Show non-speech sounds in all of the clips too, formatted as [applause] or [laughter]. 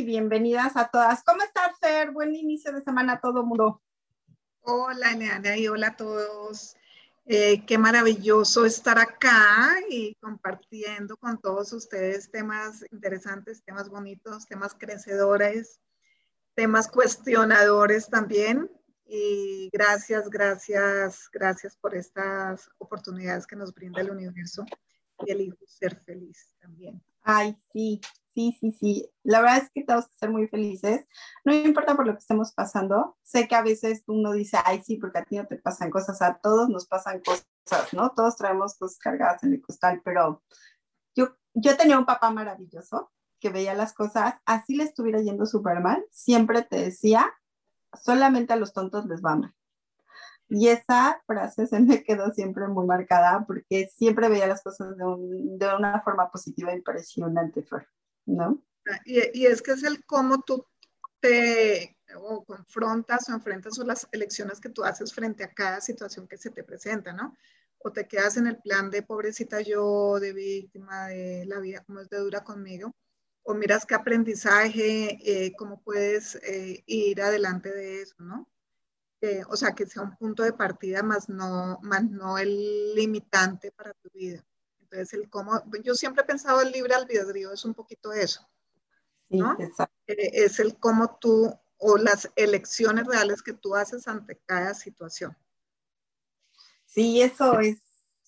Y bienvenidas a todas. ¿Cómo estás, Fer? Buen inicio de semana a todo mundo. Hola, Leandra, y hola a todos. Eh, qué maravilloso estar acá y compartiendo con todos ustedes temas interesantes, temas bonitos, temas crecedores, temas cuestionadores también. Y gracias, gracias, gracias por estas oportunidades que nos brinda el universo y elijo ser feliz también. Ay, sí, Sí, sí, sí. La verdad es que tenemos que ser muy felices. No importa por lo que estemos pasando. Sé que a veces uno dice, ay, sí, porque a ti no te pasan cosas, a todos nos pasan cosas, ¿no? Todos traemos cosas cargadas en el costal, pero yo, yo tenía un papá maravilloso que veía las cosas, así le estuviera yendo súper mal, siempre te decía, solamente a los tontos les va mal. Y esa frase se me quedó siempre muy marcada porque siempre veía las cosas de, una forma positiva impresionante, Flor. ¿No? Ah, y, es que es el cómo tú te o confrontas o enfrentas o las elecciones que tú haces frente a cada situación que se te presenta, ¿no? O te quedas en el plan de pobrecita yo, de víctima, de la vida como es de dura conmigo, o miras qué aprendizaje, eh, cómo puedes eh, ir adelante de eso, ¿no? O sea, que sea un punto de partida más no, más no el limitante para tu vida. Entonces, el cómo, yo siempre he pensado el libre albedrío es un poquito eso, ¿no? Eh, es el cómo tú o las elecciones reales que tú haces ante cada situación. Sí, eso es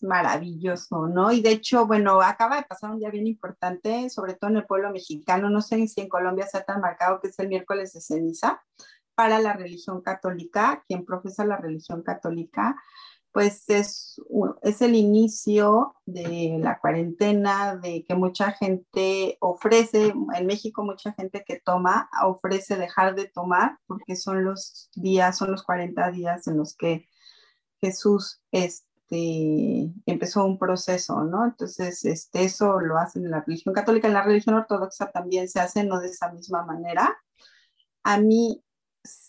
maravilloso, ¿no? Y de hecho, bueno, acaba de pasar un día bien importante, sobre todo en el pueblo mexicano, no sé si en Colombia sea tan marcado que es el miércoles de ceniza para la religión católica, quien profesa la religión católica, pues es, es el inicio de la cuarentena, de que mucha gente ofrece, en México mucha gente que toma, ofrece dejar de tomar, porque son los días, son los 40 días en los que Jesús este, empezó un proceso, ¿no? Entonces, este, eso lo hacen en la religión católica, en la religión ortodoxa también se hace, no de esa misma manera. A mí,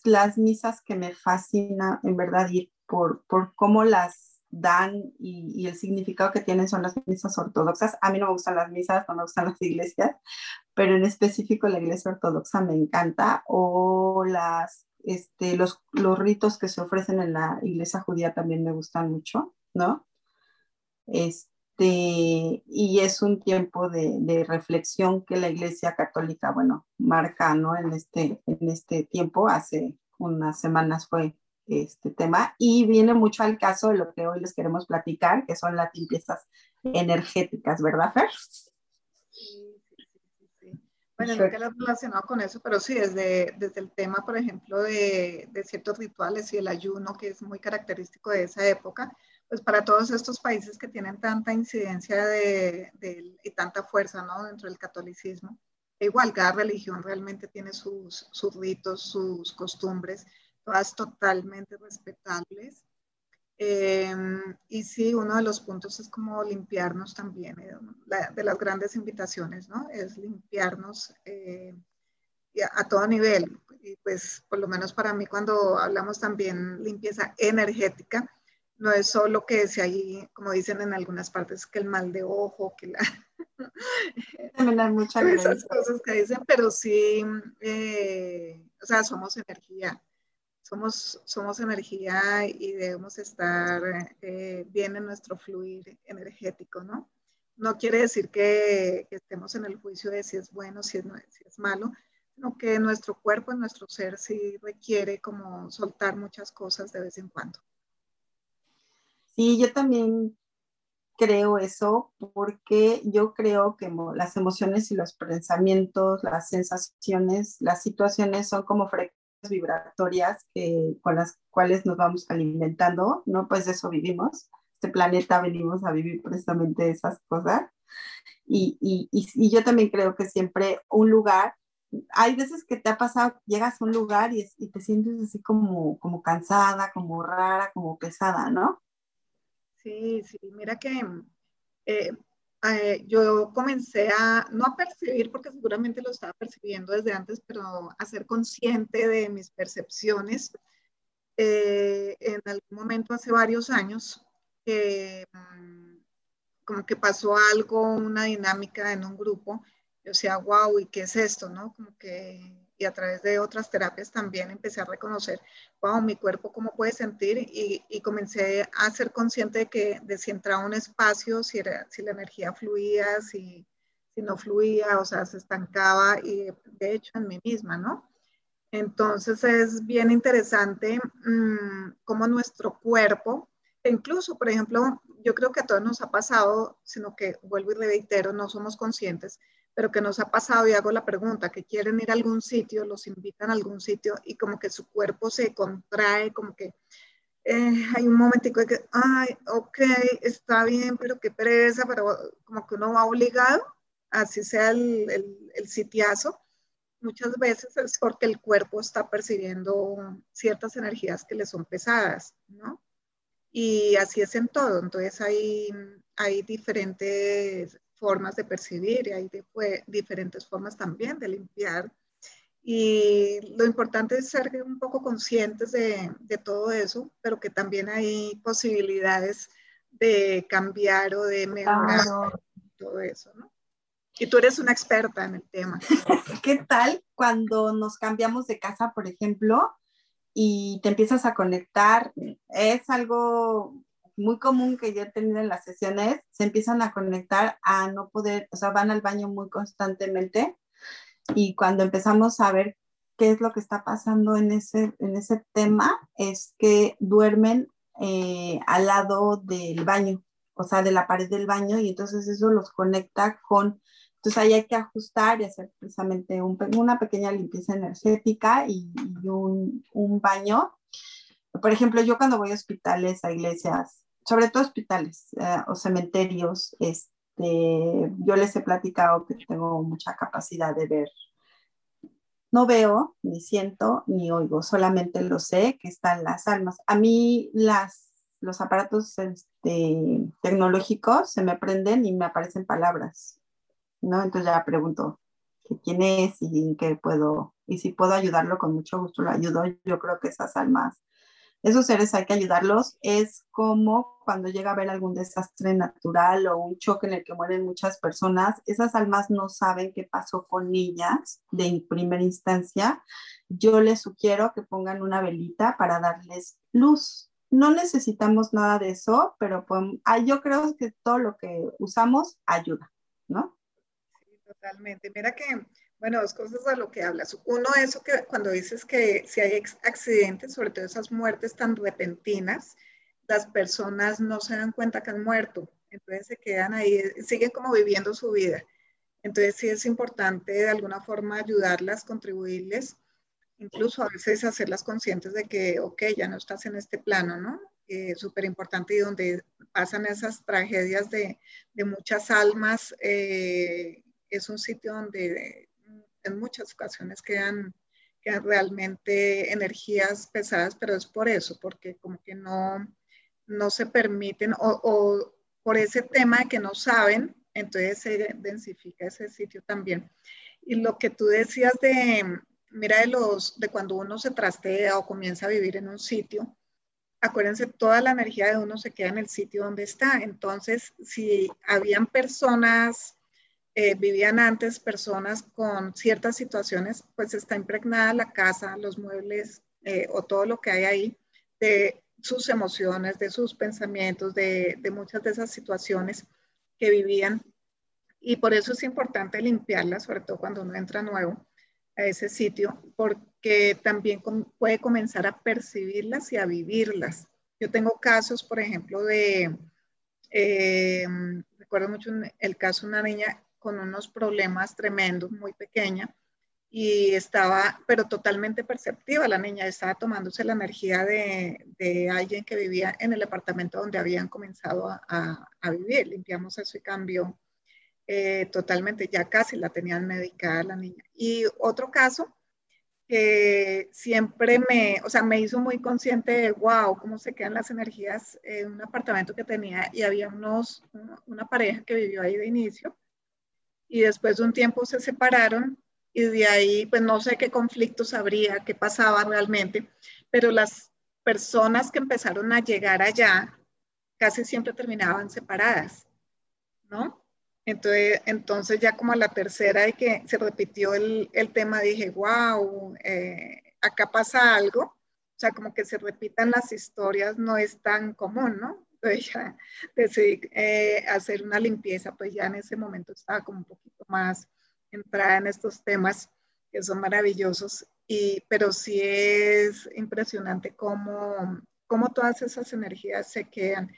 las misas que me fascina, en verdad, ir por, cómo las dan y, el significado que tienen son las misas ortodoxas. A mí no me gustan las misas, no me gustan [laughs] las iglesias, pero en específico la iglesia ortodoxa me encanta. O las, este, los, los ritos que se ofrecen en la iglesia judía también me gustan mucho, ¿no? Este, y es un tiempo de, de, reflexión que la iglesia católica, bueno, marca, ¿no? En este, en este tiempo, hace unas semanas fue este tema y viene mucho al caso de lo que hoy les queremos platicar, que son las limpiezas energéticas, ¿verdad, Fer? Sí, sí, sí. Bueno, nunca lo he relacionado con eso, pero sí, desde, desde el tema, por ejemplo, de, de, ciertos rituales y el ayuno, que es muy característico de esa época, pues para todos estos países que tienen tanta incidencia de, de, y tanta fuerza, ¿no? Dentro del catolicismo. igual, cada religión realmente tiene sus, sus ritos, sus costumbres, todas totalmente respetables. Em, y sí, uno de los puntos es como limpiarnos también, eh, de las grandes invitaciones, ¿no? Es limpiarnos eh, a, todo nivel. Y pues por lo menos para mí cuando hablamos también limpieza energética, no es solo que si hay, como dicen en algunas partes, que el mal de ojo, que la... [laughs] [laughs] Esas cosas que dicen, pero sí, eh, o sea, somos energía somos, somos energía y debemos estar eh, bien en nuestro fluir energético, ¿no? No quiere decir que, estemos en el juicio de si es bueno, si es, si es malo, sino que nuestro cuerpo, nuestro ser sí requiere como soltar muchas cosas de vez en cuando. Sí, yo también creo eso porque yo creo que las emociones y los pensamientos, las sensaciones, las situaciones son como frecuencias vibratorias que, con las cuales nos vamos alimentando, ¿no? Pues eso vivimos. Este planeta venimos a vivir precisamente esas cosas. Y, y, y, yo también creo que siempre un lugar, hay veces que te ha pasado, llegas a un lugar y, y te sientes así como, como cansada, como rara, como pesada, ¿no? Sí, sí, mira que eh, eh, yo comencé a, no a percibir, porque seguramente lo estaba percibiendo desde antes, pero a ser consciente de mis percepciones eh, en algún momento hace varios años, que mm, como que pasó algo, una dinámica en un grupo, yo decía, wow, ¿y qué es esto? ¿No? Como que y a través de otras terapias también empecé a reconocer, wow, mi cuerpo cómo puede sentir y, y comencé a ser consciente de que de si entraba un espacio, si, si la energía fluía, si, si no fluía, o sea, se estancaba y de hecho en mí misma, ¿no? Entonces es bien interesante mmm, cómo nuestro cuerpo, incluso, por ejemplo, yo creo que a todos nos ha pasado, sino que vuelvo y reitero, no somos conscientes, pero que nos ha pasado y hago la pregunta, que quieren ir a algún sitio, los invitan a algún sitio y como que su cuerpo se contrae, como que eh, hay un momentico de que, ay, ok, está bien, pero qué pereza, pero como que uno va obligado, así sea el, el, el sitiazo, muchas veces es porque el cuerpo está percibiendo ciertas energías que le son pesadas, ¿no? Y así es en todo, entonces hay, hay diferentes formas de percibir y hay diferentes formas también de limpiar. Y lo importante es ser un poco conscientes de, de, todo eso, pero que también hay posibilidades de cambiar o de mejorar todo eso, ¿no? Y tú eres una experta en el tema. [laughs] ¿Qué tal cuando nos cambiamos de casa, por ejemplo, y te empiezas a conectar? Es algo muy común que yo he tenido en las sesiones, se empiezan a conectar a no poder, o sea, van al baño muy constantemente y cuando empezamos a ver qué es lo que está pasando en ese, en ese tema, es que duermen eh, al lado del baño, o sea, de la pared del baño y entonces eso los conecta con, entonces ahí hay que ajustar y hacer precisamente un, una pequeña limpieza energética y, y un baño. Por ejemplo, yo cuando voy a hospitales, a iglesias, sobre todo hospitales eh, o cementerios, este, yo les he platicado que tengo mucha capacidad de ver. No veo, ni siento, ni oigo, solamente lo sé que están las almas. A mí las, los aparatos este, tecnológicos se me prenden y me aparecen palabras, ¿no? Entonces ya pregunto quién es y qué puedo, y si puedo ayudarlo, con mucho gusto lo ayudo. Yo creo que esas almas esos seres hay que ayudarlos. Es como cuando llega a haber algún desastre natural o un choque en el que mueren muchas personas, esas almas no saben qué pasó con ellas de primera instancia. Yo les sugiero que pongan una velita para darles luz. No necesitamos nada de eso, pero ah, yo creo que todo lo que usamos ayuda, ¿no? Sí, totalmente. Mira que bueno, dos cosas a lo que hablas. Uno, eso que cuando dices que si hay accidentes, sobre todo esas muertes tan repentinas, las personas no se dan cuenta que han muerto, entonces se quedan ahí, siguen como viviendo su vida. Entonces sí es importante de alguna forma ayudarlas, contribuirles, incluso a veces hacerlas conscientes de que, ok, ya no estás en este plano, ¿no? Eh, Súper importante y donde pasan esas tragedias de, de muchas almas, eh, es un sitio donde en muchas ocasiones quedan, quedan realmente energías pesadas, pero es por eso, porque como que no, no se permiten o, por ese tema de que no saben, entonces se densifica ese sitio también. Y lo que tú decías de, mira, de, los, de cuando uno se trastea o comienza a vivir en un sitio, acuérdense, toda la energía de uno se queda en el sitio donde está. Entonces, si habían personas eh, vivían antes personas con ciertas situaciones, pues está impregnada la casa, los muebles eh, o todo lo que hay ahí de sus emociones, de sus pensamientos, de, muchas de esas situaciones que vivían. Y por eso es importante limpiarlas, sobre todo cuando uno entra nuevo, a ese sitio porque también puede comenzar a percibirlas y a vivirlas. Yo tengo casos, por ejemplo, de, eh, recuerdo mucho el caso de una niña con unos problemas tremendos, muy pequeña, y estaba, pero totalmente perceptiva, la niña estaba tomándose la energía de, de alguien que vivía en el apartamento donde habían comenzado a, a, vivir. Limpiamos eso y cambió eh, totalmente, ya casi la tenían medicada la niña. Y otro caso que siempre me, o sea, me hizo muy consciente de, wow, cómo se quedan las energías en un apartamento que tenía y había unos, una pareja que vivió ahí de inicio y después de un tiempo se separaron y de ahí pues no sé qué conflictos habría, qué pasaba realmente, pero las personas que empezaron a llegar allá casi siempre terminaban separadas, ¿no? Entonces, entonces ya como a la tercera de que se repitió el, el tema, dije, wow, eh, acá pasa algo, o sea, como que se repitan las historias no es tan común, ¿no? Entonces [laughs] ya decidí eh, hacer una limpieza, pues ya en ese momento estaba como un poquito más entrada en estos temas que son maravillosos, y, pero sí es impresionante cómo, cómo todas esas energías se quedan.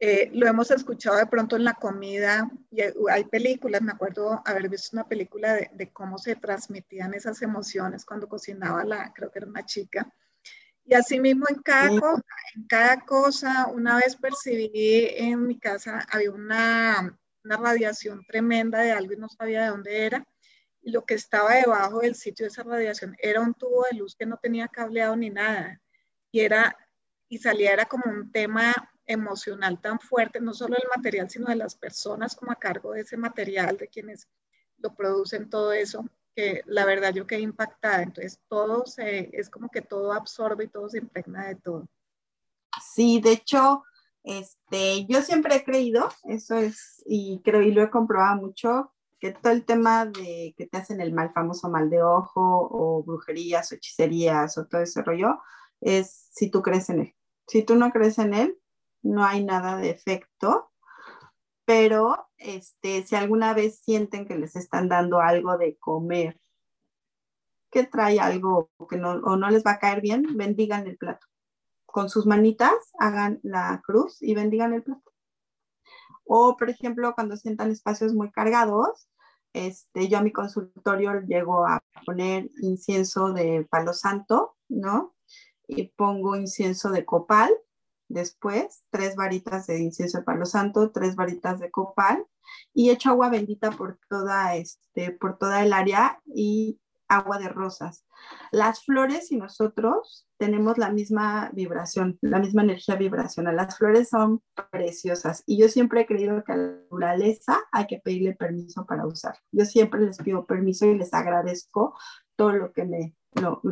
Eh, lo hemos escuchado de pronto en la comida, y hay películas, me acuerdo haber visto una película de, de, cómo se transmitían esas emociones cuando cocinaba la, creo que era una chica. Y así mismo en cada, cosa, en cada cosa, una vez percibí en mi casa, había una, una radiación tremenda de algo y no sabía de dónde era. Lo que estaba debajo del sitio de esa radiación era un tubo de luz que no tenía cableado ni nada. Y, era, y salía, era como un tema emocional tan fuerte, no solo del material, sino de las personas como a cargo de ese material, de quienes lo producen, todo eso, que la verdad yo quedé impactada. Entonces todo se, es como que todo absorbe y todo se impregna de todo. Sí, de hecho, este, yo siempre he creído, eso es, y creo y lo he comprobado mucho, que todo el tema de que te hacen el mal famoso mal de ojo o brujerías o hechicerías o todo ese rollo es si tú crees en él. Si tú no crees en él, no hay nada de efecto, pero este, si alguna vez sienten que les están dando algo de comer, que trae algo que no, o no les va a caer bien, bendigan el plato. Con sus manitas hagan la cruz y bendigan el plato. O, por ejemplo, cuando sientan espacios muy cargados, este, yo a mi consultorio llego a poner incienso de palo santo, ¿no? Y pongo incienso de copal, después tres varitas de incienso de palo santo, tres varitas de copal y echo agua bendita por toda, este, por toda el área y agua de rosas. Las flores y nosotros tenemos la misma vibración, la misma energía vibracional. Las flores son preciosas y yo siempre he creído que a la naturaleza hay que pedirle permiso para usar. Yo siempre les pido permiso y les agradezco todo lo que me,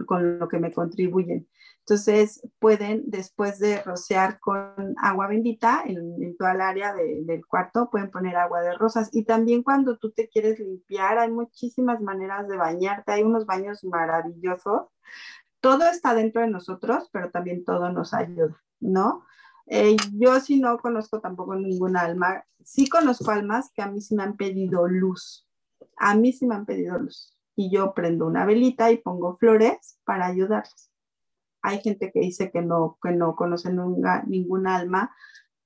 con lo que me contribuyen. Entonces pueden, después de rociar con agua bendita en, toda el área del cuarto, pueden poner agua de rosas. Y también cuando tú te quieres limpiar, hay muchísimas maneras de bañarte, hay unos baños maravillosos. Todo está dentro de nosotros, pero también todo nos ayuda, ¿no? Eh, yo sí no conozco tampoco ninguna alma, sí conozco almas que a mí sí me han pedido luz, a mí sí me han pedido luz. Y yo prendo una velita y pongo flores para ayudarles hay gente que dice que no, que no conoce nunca, ningún alma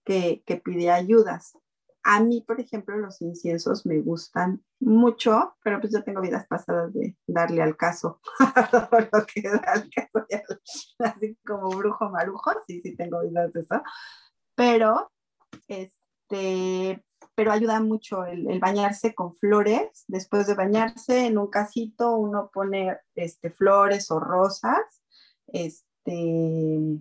que, que pide ayudas. A mí, por ejemplo, los inciensos me gustan mucho, pero pues yo tengo vidas pasadas de darle al caso [laughs] lo que da al caso, [laughs] así como brujo marujo, sí, sí tengo vidas de eso, pero este, pero ayuda mucho el, bañarse con flores. Después de bañarse en un casito, uno pone este, flores o rosas, este,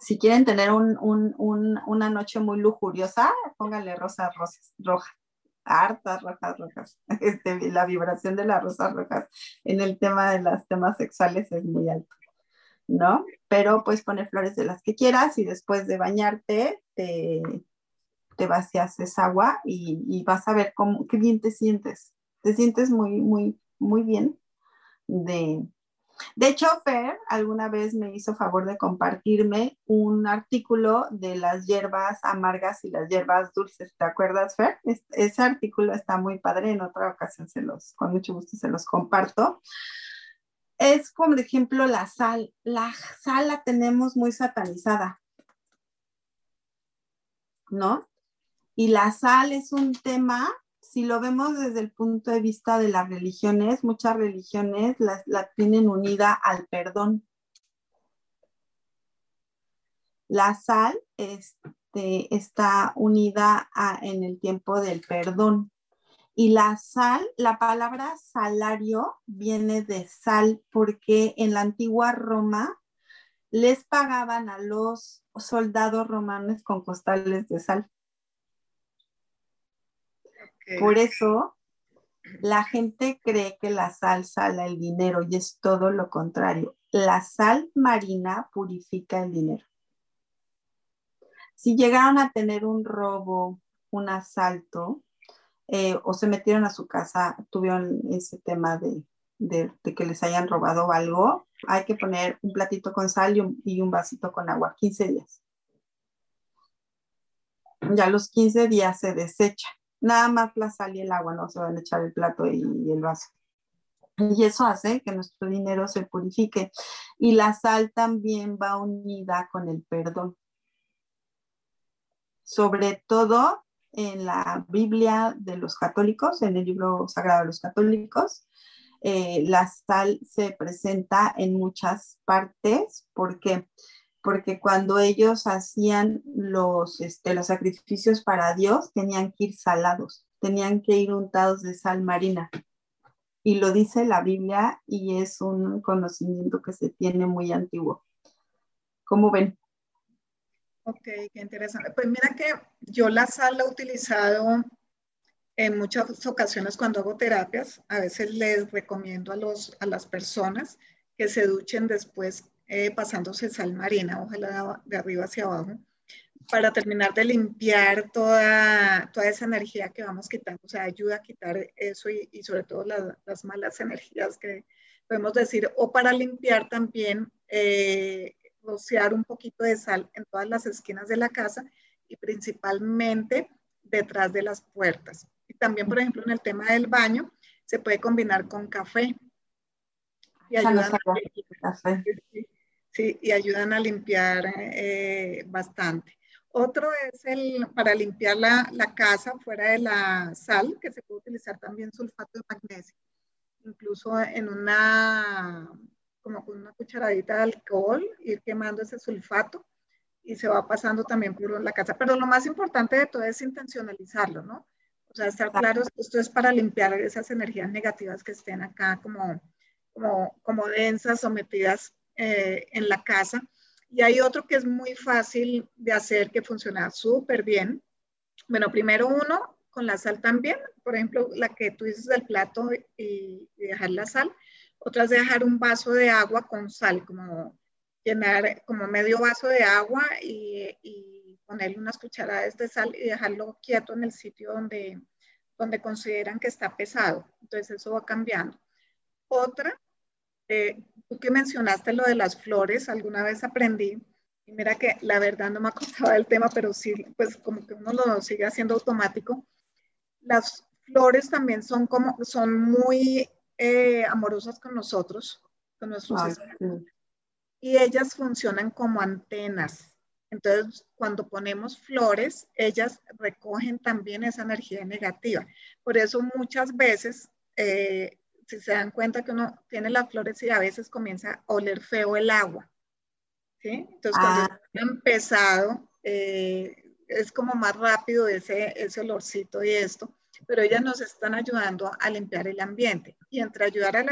si quieren tener una noche muy lujuriosa, pónganle rosas rosas, rojas, hartas rojas rojas. [laughs] Este, la vibración de las rosas rojas en el tema de los temas sexuales es muy alto, ¿no? Pero puedes poner flores de las que quieras y después de bañarte te, te vacías esa agua y, vas a ver cómo, qué bien te sientes. Te sientes muy, muy, muy bien de, de hecho, Fer alguna vez me hizo favor de compartirme un artículo de las hierbas amargas y las hierbas dulces. ¿Te acuerdas, Fer? ese artículo está muy padre. En otra ocasión se los, con mucho gusto se los comparto. es como, por ejemplo, la sal. La sal la tenemos muy satanizada, ¿no? Y la sal es un tema, si lo vemos desde el punto de vista de las religiones, muchas religiones la, tienen unida al perdón. La sal este, está unida en el tiempo del perdón. Y la sal, la palabra salario viene de sal porque en la antigua Roma les pagaban a los soldados romanos con costales de sal. Por eso la gente cree que la sal sala el dinero y es todo lo contrario. La sal marina purifica el dinero. Si llegaron a tener un robo, un asalto, eh, o se metieron a su casa, tuvieron ese tema de, que les hayan robado algo, hay que poner un platito con sal y un, y un vasito con agua, 15 días. Ya los 15 días se desecha. Nada más la sal y el agua, no se van a echar el plato y, el vaso. Y eso hace que nuestro dinero se purifique. Y la sal también va unida con el perdón sobre todo en la Biblia de los católicos, en el libro sagrado de los católicos. Eh, la sal se presenta en muchas partes porque porque cuando ellos hacían los, este, los sacrificios para Dios tenían que ir salados, tenían que ir untados de sal marina. Y lo dice la Biblia y es un conocimiento que se tiene muy antiguo. ¿Cómo ven? Ok, qué interesante. Pues mira que yo la sal la he utilizado en muchas ocasiones cuando hago terapias. A veces les recomiendo a, los, a las personas que se duchen después eh, pasándose sal marina, ojalá de arriba hacia abajo, para terminar de limpiar toda, toda esa energía que vamos quitando. O sea, ayuda a quitar eso y, sobre todo las malas energías que podemos decir, o para limpiar también eh, rociar un poquito de sal en todas las esquinas de la casa y principalmente detrás de las puertas. Y también, por ejemplo, en el tema del baño, se puede combinar con café. Y ayudan, a, sí, y ayudan a limpiar eh, bastante. Otro es el para limpiar la, la, casa fuera de la sal, que se puede utilizar también sulfato de magnesio. Incluso en una como con una cucharadita de alcohol, ir quemando ese sulfato y se va pasando también por la casa. Pero lo más importante de todo es intencionalizarlo, ¿no? O sea, estar claro, esto es para limpiar esas energías negativas que estén acá como, como, como densas o metidas eh, en la casa. Y hay otro que es muy fácil de hacer, que funciona súper bien. Bueno, primero uno, con la sal también. Por ejemplo, la que tú dices del plato y, y dejar la sal otras de dejar un vaso de agua con sal, como llenar como medio vaso de agua y, ponerle unas cucharadas de sal y dejarlo quieto en el sitio donde, donde consideran que está pesado. Entonces eso va cambiando. Otra, eh, tú que mencionaste lo de las flores, alguna vez aprendí, y mira que la verdad no me acordaba del tema, pero sí, pues como que uno lo sigue haciendo automático. Las flores también son como, son muy eh, amorosas con nosotros, con nuestros Y ellas funcionan como antenas. Entonces, cuando ponemos flores, ellas recogen también esa energía negativa. Por eso muchas veces, eh, si se dan cuenta que uno tiene las flores y a veces comienza a oler feo el agua. ¿sí? Entonces, cuando ah. empezado, eh, es como más rápido ese, ese olorcito y esto pero ellas nos están ayudando a limpiar el ambiente. Y entre ayudar a,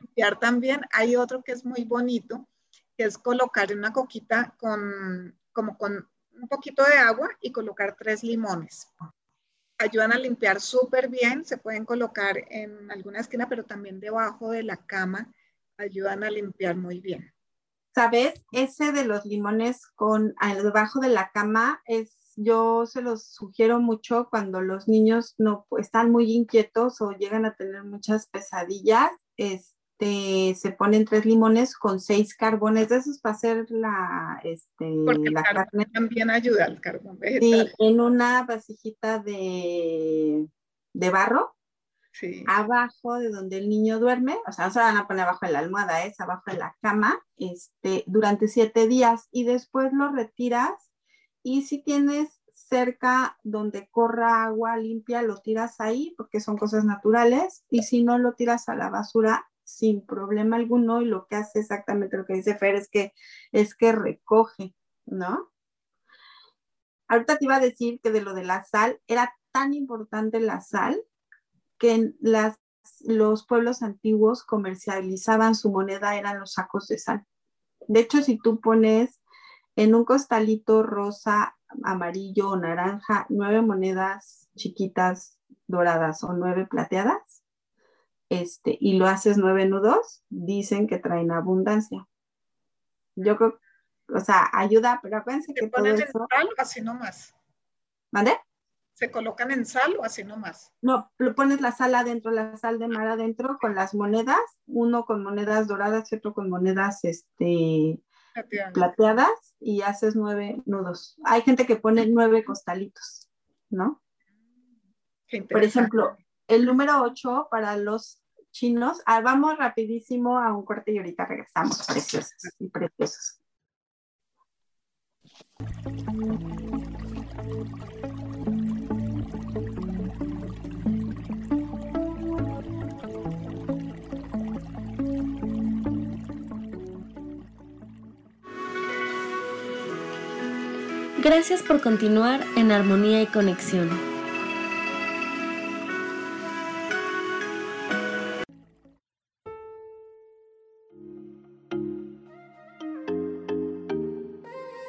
limpiar también, hay otro que es muy bonito, que es colocar una coquita con, como con un poquito de agua y colocar tres limones. Ayudan a limpiar súper bien, se pueden colocar en alguna esquina, pero también debajo de la cama, ayudan a limpiar muy bien. ¿Sabes? Ese de los limones con debajo de la cama es yo se los sugiero mucho cuando los niños no están muy inquietos o llegan a tener muchas pesadillas. Este, se ponen tres limones con seis carbones de esos para hacer la, este, la carne. También ayuda al carbón vegetal. Sí, en una vasijita de, de barro abajo de donde el niño duerme, o sea, no se van a poner abajo de la almohada, es abajo de la cama, este, durante siete días y después lo retiras y si tienes cerca donde corra agua limpia, lo tiras ahí porque son cosas naturales y si no lo tiras a la basura sin problema alguno y lo que hace exactamente lo que dice Fer es que es que recoge, ¿no? Ahorita te iba a decir que de lo de la sal era tan importante la sal que en las, los pueblos antiguos comercializaban su moneda, eran los sacos de sal. De hecho, si tú pones en un costalito rosa, amarillo o naranja nueve monedas chiquitas doradas o nueve plateadas, este, y lo haces nueve nudos, dicen que traen abundancia. Yo creo, o sea, ayuda, pero acuérdense que todo eso... así nomás. ¿Mande? ¿Se colocan en sal o así nomás? No, lo pones la sal adentro, la sal de mar adentro con las monedas, uno con monedas doradas y otro con monedas este, plateadas. y haces nueve nudos. Hay gente que pone nueve costalitos, ¿no? Por ejemplo, el número ocho para los chinos, ah, vamos rapidísimo a un corte y ahorita regresamos, preciosos y preciosos. Gracias por continuar en armonía y conexión.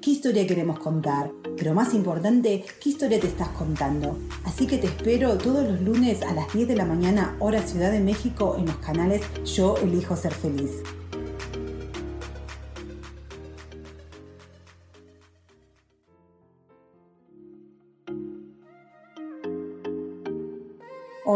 qué historia queremos contar. Pero más importante, qué historia te estás contando. Así que te espero todos los lunes a las 10 de la mañana, hora Ciudad de México, en los canales Yo Elijo Ser Feliz.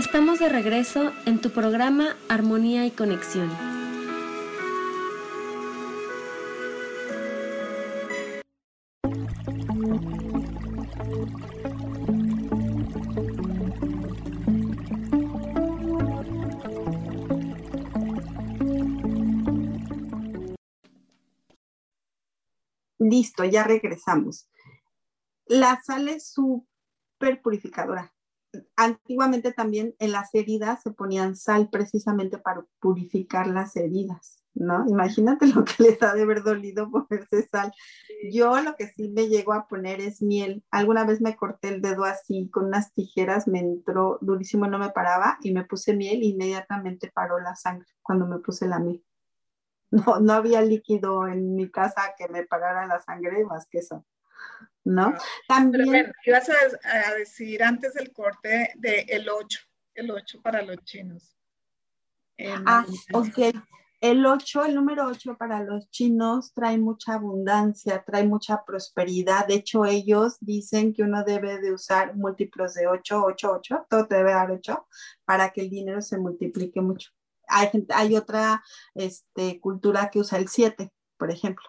Estamos de regreso en tu programa Armonía y Conexión. Listo, ya regresamos. La sal es súper purificadora antiguamente también en las heridas se ponían sal precisamente para purificar las heridas, ¿no? Imagínate lo que les ha de haber dolido ponerse sal. Yo lo que sí me llego a poner es miel. Alguna vez me corté el dedo así con unas tijeras, me entró durísimo, no me paraba y me puse miel y inmediatamente paró la sangre cuando me puse la miel. [laughs] No, no había líquido en mi casa que me parara la sangre más que eso. ¿No? También... ibas a, decir antes del corte de el 8, el 8 para los chinos. ah, ok. El 8, el número 8 para los chinos trae mucha abundancia, trae mucha prosperidad. De hecho, ellos dicen que uno debe de usar múltiplos de 8, 8, 8, todo te debe dar 8 para que el dinero se multiplique mucho. Hay, hay otra este, cultura que usa el 7, por ejemplo.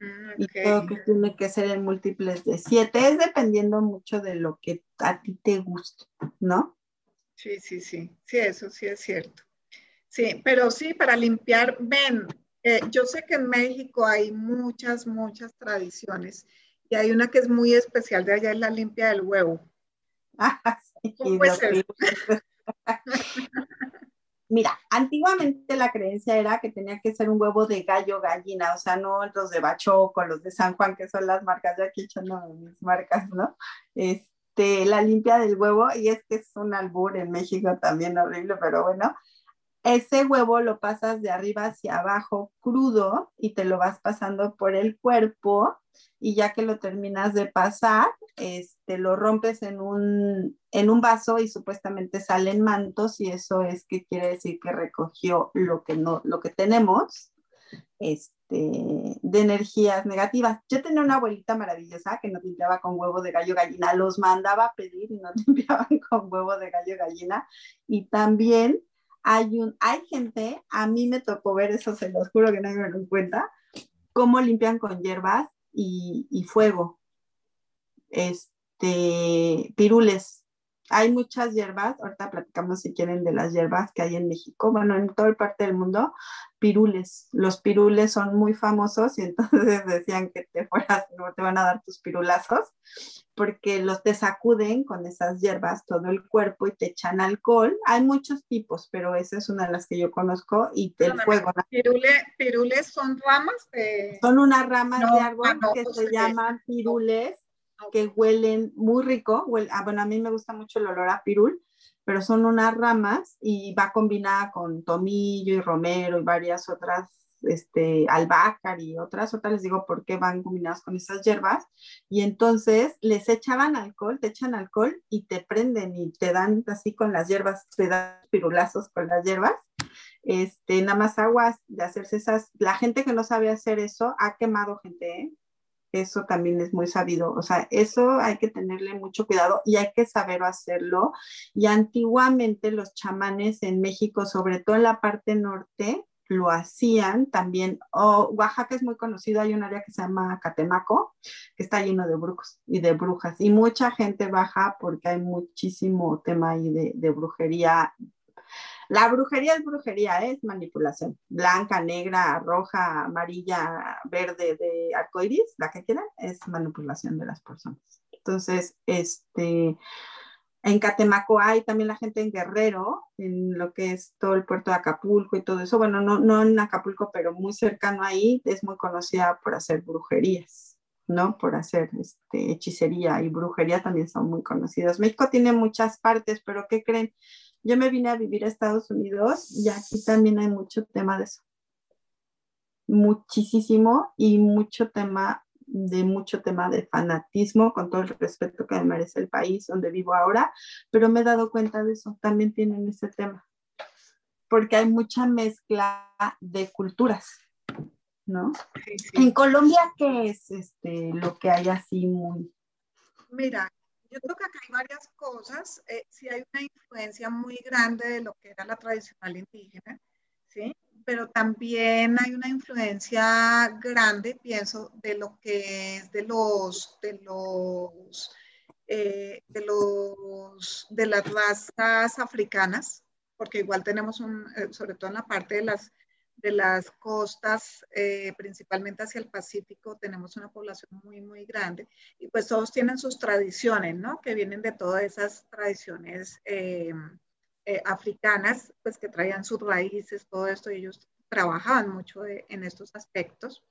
Mm, y todo que tiene que ser en múltiples de 7, es dependiendo mucho de lo que a ti te guste, ¿no? Sí, sí, sí, sí, eso sí es cierto. Sí, pero sí, para limpiar, ven, eh, yo sé que en México hay muchas, muchas tradiciones y hay una que es muy especial de allá, es la limpia del huevo. [laughs] Ah, sí, [laughs] Mira, antiguamente la creencia era que tenía que ser un huevo de gallo gallina, o sea, no los de Bachoco, los de San Juan, que son las marcas, de aquí echando mis marcas, ¿no? Este, la limpia del huevo, y es que es un albur en México también horrible, pero bueno, ese huevo lo pasas de arriba hacia abajo crudo y te lo vas pasando por el cuerpo y ya que lo terminas de pasar, este, lo rompes en un, en un vaso y supuestamente salen mantos y eso es que quiere decir que recogió lo que, no, lo que tenemos este, de energías negativas. Yo tenía una abuelita maravillosa que nos limpiaba con huevo de gallo gallina, los mandaba a pedir y nos [laughs] limpiaban con huevo de gallo gallina y también hay, un, hay gente, a mí me tocó ver eso, se los juro que nadie me lo cuenta, cómo limpian con hierbas y, y fuego. Este, pirules, hay muchas hierbas, ahorita platicamos si quieren de las hierbas que hay en México, bueno, en toda parte del mundo, pirules. Los pirules son muy famosos y [laughs] entonces decían que te fueras, no te van a dar tus pirulazos, porque los te sacuden con esas hierbas todo el cuerpo y te echan alcohol. Hay muchos tipos, pero esa es una de las que yo conozco y del fuego. pirules son ramas de... Son unas ramas de árbol ah, que se llaman pirules que huelen muy rico. Ah, bueno, a mí me gusta mucho el olor a pirul, pero son unas ramas y va combinada con tomillo y romero y varias otras, este, albácar y otras, otras les digo por qué van combinadas con esas hierbas. Y entonces les echaban alcohol, te echan alcohol y te prenden y te dan así con las hierbas, te dan pirulazos con las hierbas. Este, nada más aguas de hacerse esas. La gente que no sabe hacer eso ha quemado gente, ¿eh? Eso también es muy sabido. O sea, eso hay que tenerle mucho cuidado y hay que saber hacerlo. Y antiguamente los chamanes en México, sobre todo en la parte norte, lo hacían también. O Oaxaca es muy conocido, hay un área que se llama Catemaco, que está lleno de brujos y de brujas. Y mucha gente baja porque hay muchísimo tema ahí de brujería la brujería es brujería, ¿eh? es manipulación. Blanca, negra, roja, amarilla, verde, de arcoiris, la que quieran, es manipulación de las personas. Entonces, este, en Catemaco hay también la gente en Guerrero, en lo que es todo el puerto de Acapulco y todo eso. Bueno, no, no en Acapulco, pero muy cercano ahí, es muy conocida por hacer brujerías. ¿no? Por hacer este, hechicería y brujería también son muy conocidos. México tiene muchas partes, pero ¿qué creen? Yo me vine a vivir a Estados Unidos y aquí también hay mucho tema de eso. Muchísimo y mucho tema de mucho tema de fanatismo, con todo el respeto que me merece el país donde vivo ahora, pero me he dado cuenta de eso, también tienen ese tema, porque hay mucha mezcla de culturas, ¿no? En Colombia, ¿qué es este, lo que hay así muy? Mira, yo creo que acá hay varias cosas. Eh, sí hay una influencia muy grande de lo que era la tradicional indígena, ¿sí? Pero también hay una influencia grande, pienso, de lo que es de los, de los, eh, de los, de las razas africanas, porque igual tenemos un, eh, sobre todo en la parte de las de las costas, eh, principalmente hacia el Pacífico, tenemos una población muy, muy grande y pues todos tienen sus tradiciones, ¿no? Que vienen de todas esas tradiciones eh, eh, africanas, pues que traían sus raíces, todo esto, y ellos trabajaban mucho en estos aspectos.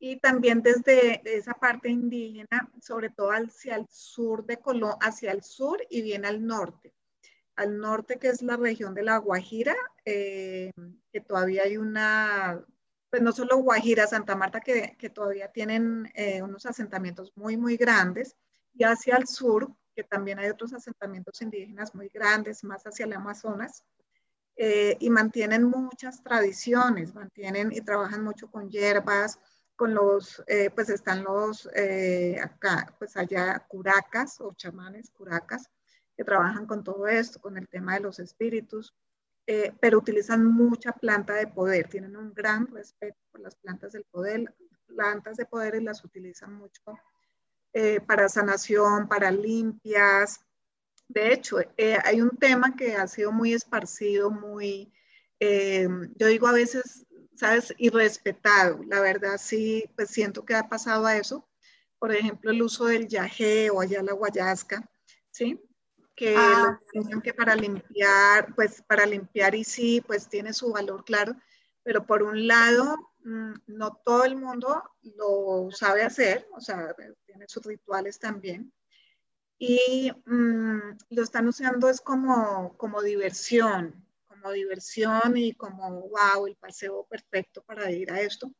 Y también desde esa parte indígena, sobre todo hacia el sur de Colombia, hacia el sur y bien al norte al norte, que es la región de la Guajira, eh, que todavía hay una, pues no solo Guajira, Santa Marta, que, todavía tienen eh, unos asentamientos muy, muy grandes, y hacia el sur, que también hay otros asentamientos indígenas muy grandes, más hacia el Amazonas. eh, y mantienen muchas tradiciones, mantienen y trabajan mucho con hierbas, con los, pues están los, acá, pues allá curacas o chamanes curacas, que trabajan con todo esto, con el tema de los espíritus, pero utilizan mucha planta de poder, tienen un gran respeto por las plantas del poder, plantas de poder y las utilizan mucho para sanación, para limpias, de hecho, eh, hay un tema que ha sido muy esparcido, muy, eh, yo digo a veces, ¿sabes? Irrespetado. La verdad, sí, pues siento que ha pasado a eso. Por ejemplo, el uso del yagé o allá la guayasca, ¿sí? Que, ah, que para limpiar, pues para limpiar y sí, pues tiene su valor, claro. Pero por un lado, mm, no todo el mundo lo sabe hacer, o sea, tiene sus rituales también y mm, lo están usando es como, como diversión, como diversión y como, wow, el paseo perfecto para ir a esto.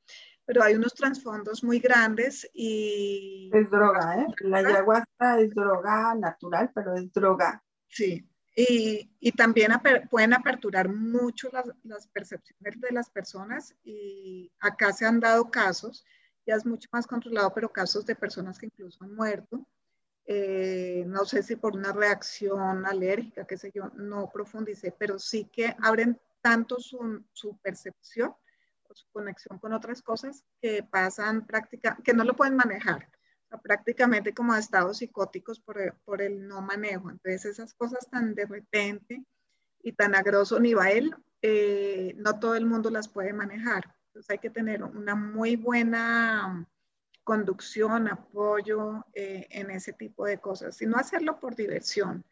Pero hay unos trasfondos muy grandes y... Es droga, ¿eh? La ayahuasca es droga natural, pero es droga. Sí, y, y también pueden aperturar mucho las, las, percepciones de las personas y acá se han dado casos, ya es mucho más controlado, pero casos de personas que incluso han muerto eh, no sé si por una reacción alérgica, qué sé yo, no profundicé, pero sí que abren tanto su, su percepción su conexión con otras cosas que pasan práctica, que no lo pueden manejar, prácticamente como estados psicóticos por, por, el no manejo. Entonces esas cosas tan de repente y tan a grosso nivel, eh, no todo el mundo las puede manejar. Entonces hay que tener una muy buena conducción, apoyo eh, en ese tipo de cosas, sino hacerlo por diversión,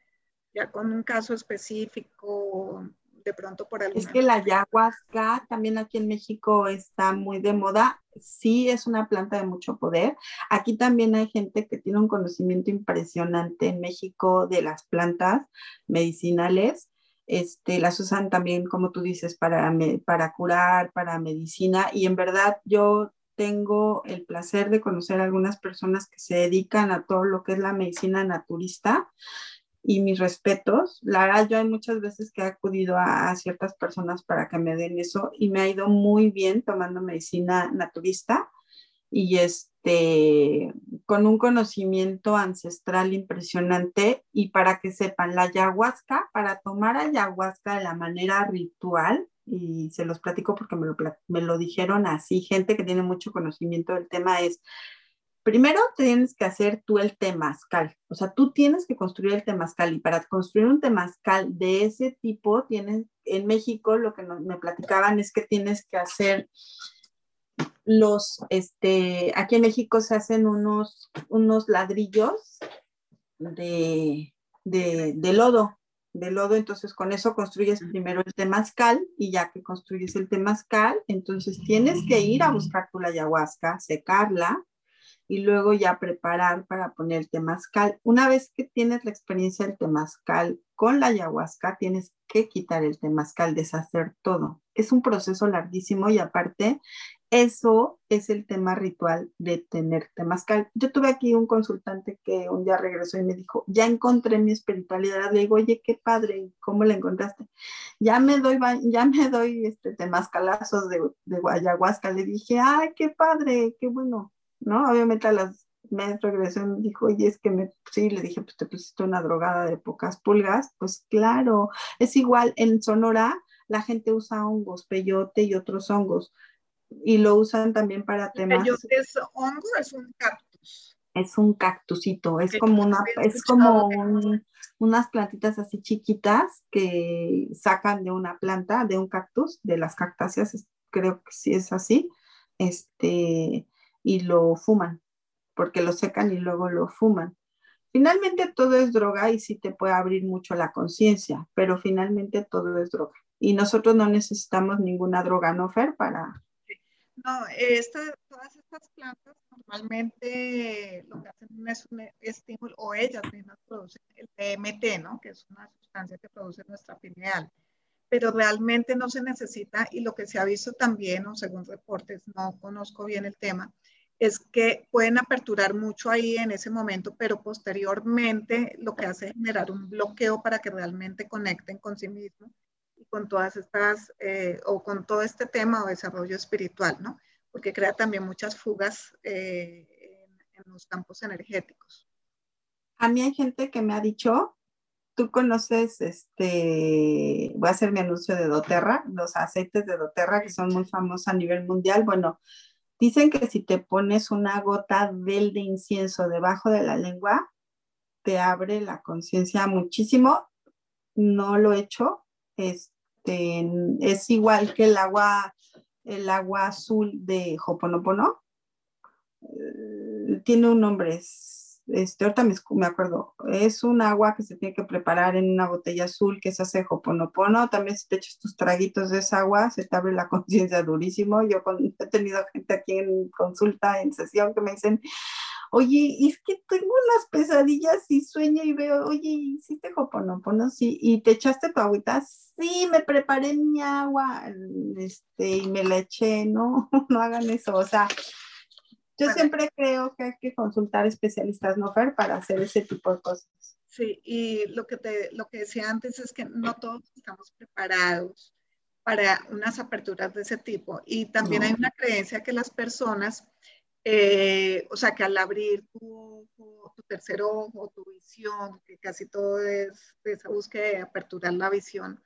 ya con un caso específico, de pronto por alguna... Es que la ayahuasca también aquí en México está muy de moda, sí es una planta de mucho poder. Aquí también hay gente que tiene un conocimiento impresionante en México de las plantas medicinales. Este, las usan también, como tú dices, para, para curar, para medicina. Y en verdad yo tengo el placer de conocer a algunas personas que se dedican a todo lo que es la medicina naturista y mis respetos. La verdad, yo hay muchas veces que he acudido a, ciertas personas para que me den eso y me ha ido muy bien tomando medicina naturista y este con un conocimiento ancestral impresionante y para que sepan la ayahuasca, para tomar ayahuasca de la manera ritual, y se los platico porque me lo, me lo dijeron así, gente que tiene mucho conocimiento del tema, es, primero tienes que hacer tú el temazcal, o sea, tú tienes que construir el temazcal y para construir un temazcal de ese tipo, tienes, en México lo que me platicaban es que tienes que hacer los, este, aquí en México se hacen unos, unos ladrillos de, de, de lodo, de lodo, entonces con eso construyes primero el temazcal y ya que construyes el temazcal, entonces tienes que ir a buscar tu ayahuasca, secarla y luego ya preparar para poner el temazcal. Una vez que tienes la experiencia del temazcal con la ayahuasca, tienes que quitar el temazcal, deshacer todo. Es un proceso larguísimo y aparte eso es el tema ritual de tener temazcal. Yo tuve aquí un consultante que un día regresó y me dijo, ya encontré mi espiritualidad. Le digo, oye, qué padre, ¿cómo la encontraste? Ya me doy, ya me doy este temazcalazos de, de ayahuasca. Le dije, ay, qué padre, qué bueno, ¿no? Obviamente a las meses regresó y me dijo, oye, es que me, sí, le dije, pues te pusiste una drogada de pocas pulgas. Pues claro, es igual, en Sonora la gente usa hongos, peyote y otros hongos y lo usan también para temas. ¿Es hongo es un cactus? Es un cactusito, es como una, es como unas plantitas así chiquitas que sacan de una planta, de un cactus, de las cactáceas, creo que sí es así, este, y lo fuman, porque lo secan y luego lo fuman. Finalmente todo es droga y sí te puede abrir mucho la conciencia, pero finalmente todo es droga. Y nosotros no necesitamos ninguna droga, ¿no, Fer? Para, no, todas estas plantas normalmente lo que hacen es un estímulo, o ellas mismas producen el DMT, ¿no? Que es una sustancia que produce nuestra pineal. Pero realmente no se necesita, y lo que se ha visto también, o según reportes, no conozco bien el tema, es que pueden aperturar mucho ahí en ese momento, pero posteriormente lo que hace es generar un bloqueo para que realmente conecten con sí mismos y con todas estas, eh, o con todo este tema o desarrollo espiritual, ¿no? Porque crea también muchas fugas eh, en, en los campos energéticos. A mí hay gente que me ha dicho tú conoces, este, voy a hacer mi anuncio de doTERRA, los aceites de doTERRA que son muy famosos a nivel mundial. Bueno, dicen que si te pones una gota del de incienso debajo de la lengua, te abre la conciencia muchísimo. No lo he hecho. Este, es igual que el agua, el agua azul de Hoponopono. Eh, tiene un nombre, este, ahorita me, acuerdo, es un agua que se tiene que preparar en una botella azul que se hace hoponopono. También si te echas tus traguitos de esa agua, se te abre la [laughs] conciencia durísimo. Yo [laughs] he tenido gente aquí en consulta, en sesión, que me dicen, oye, es que tengo unas pesadillas y sueño y veo, oye, ¿hiciste hoponopono? Sí, y te echaste tu agüita, sí, me preparé mi agua, este, y me la eché, no, [laughs] no hagan eso, o sea, yo siempre creo que hay que consultar especialistas, ¿no, Fer? Para hacer ese tipo de cosas. Sí, y lo que, te, lo que decía antes es que no todos estamos preparados para unas aperturas de ese tipo. Y también hay una creencia que las personas, eh, o sea, que al abrir tu, tu, tercer ojo, tu visión, que casi todo es esa búsqueda de aperturar la visión,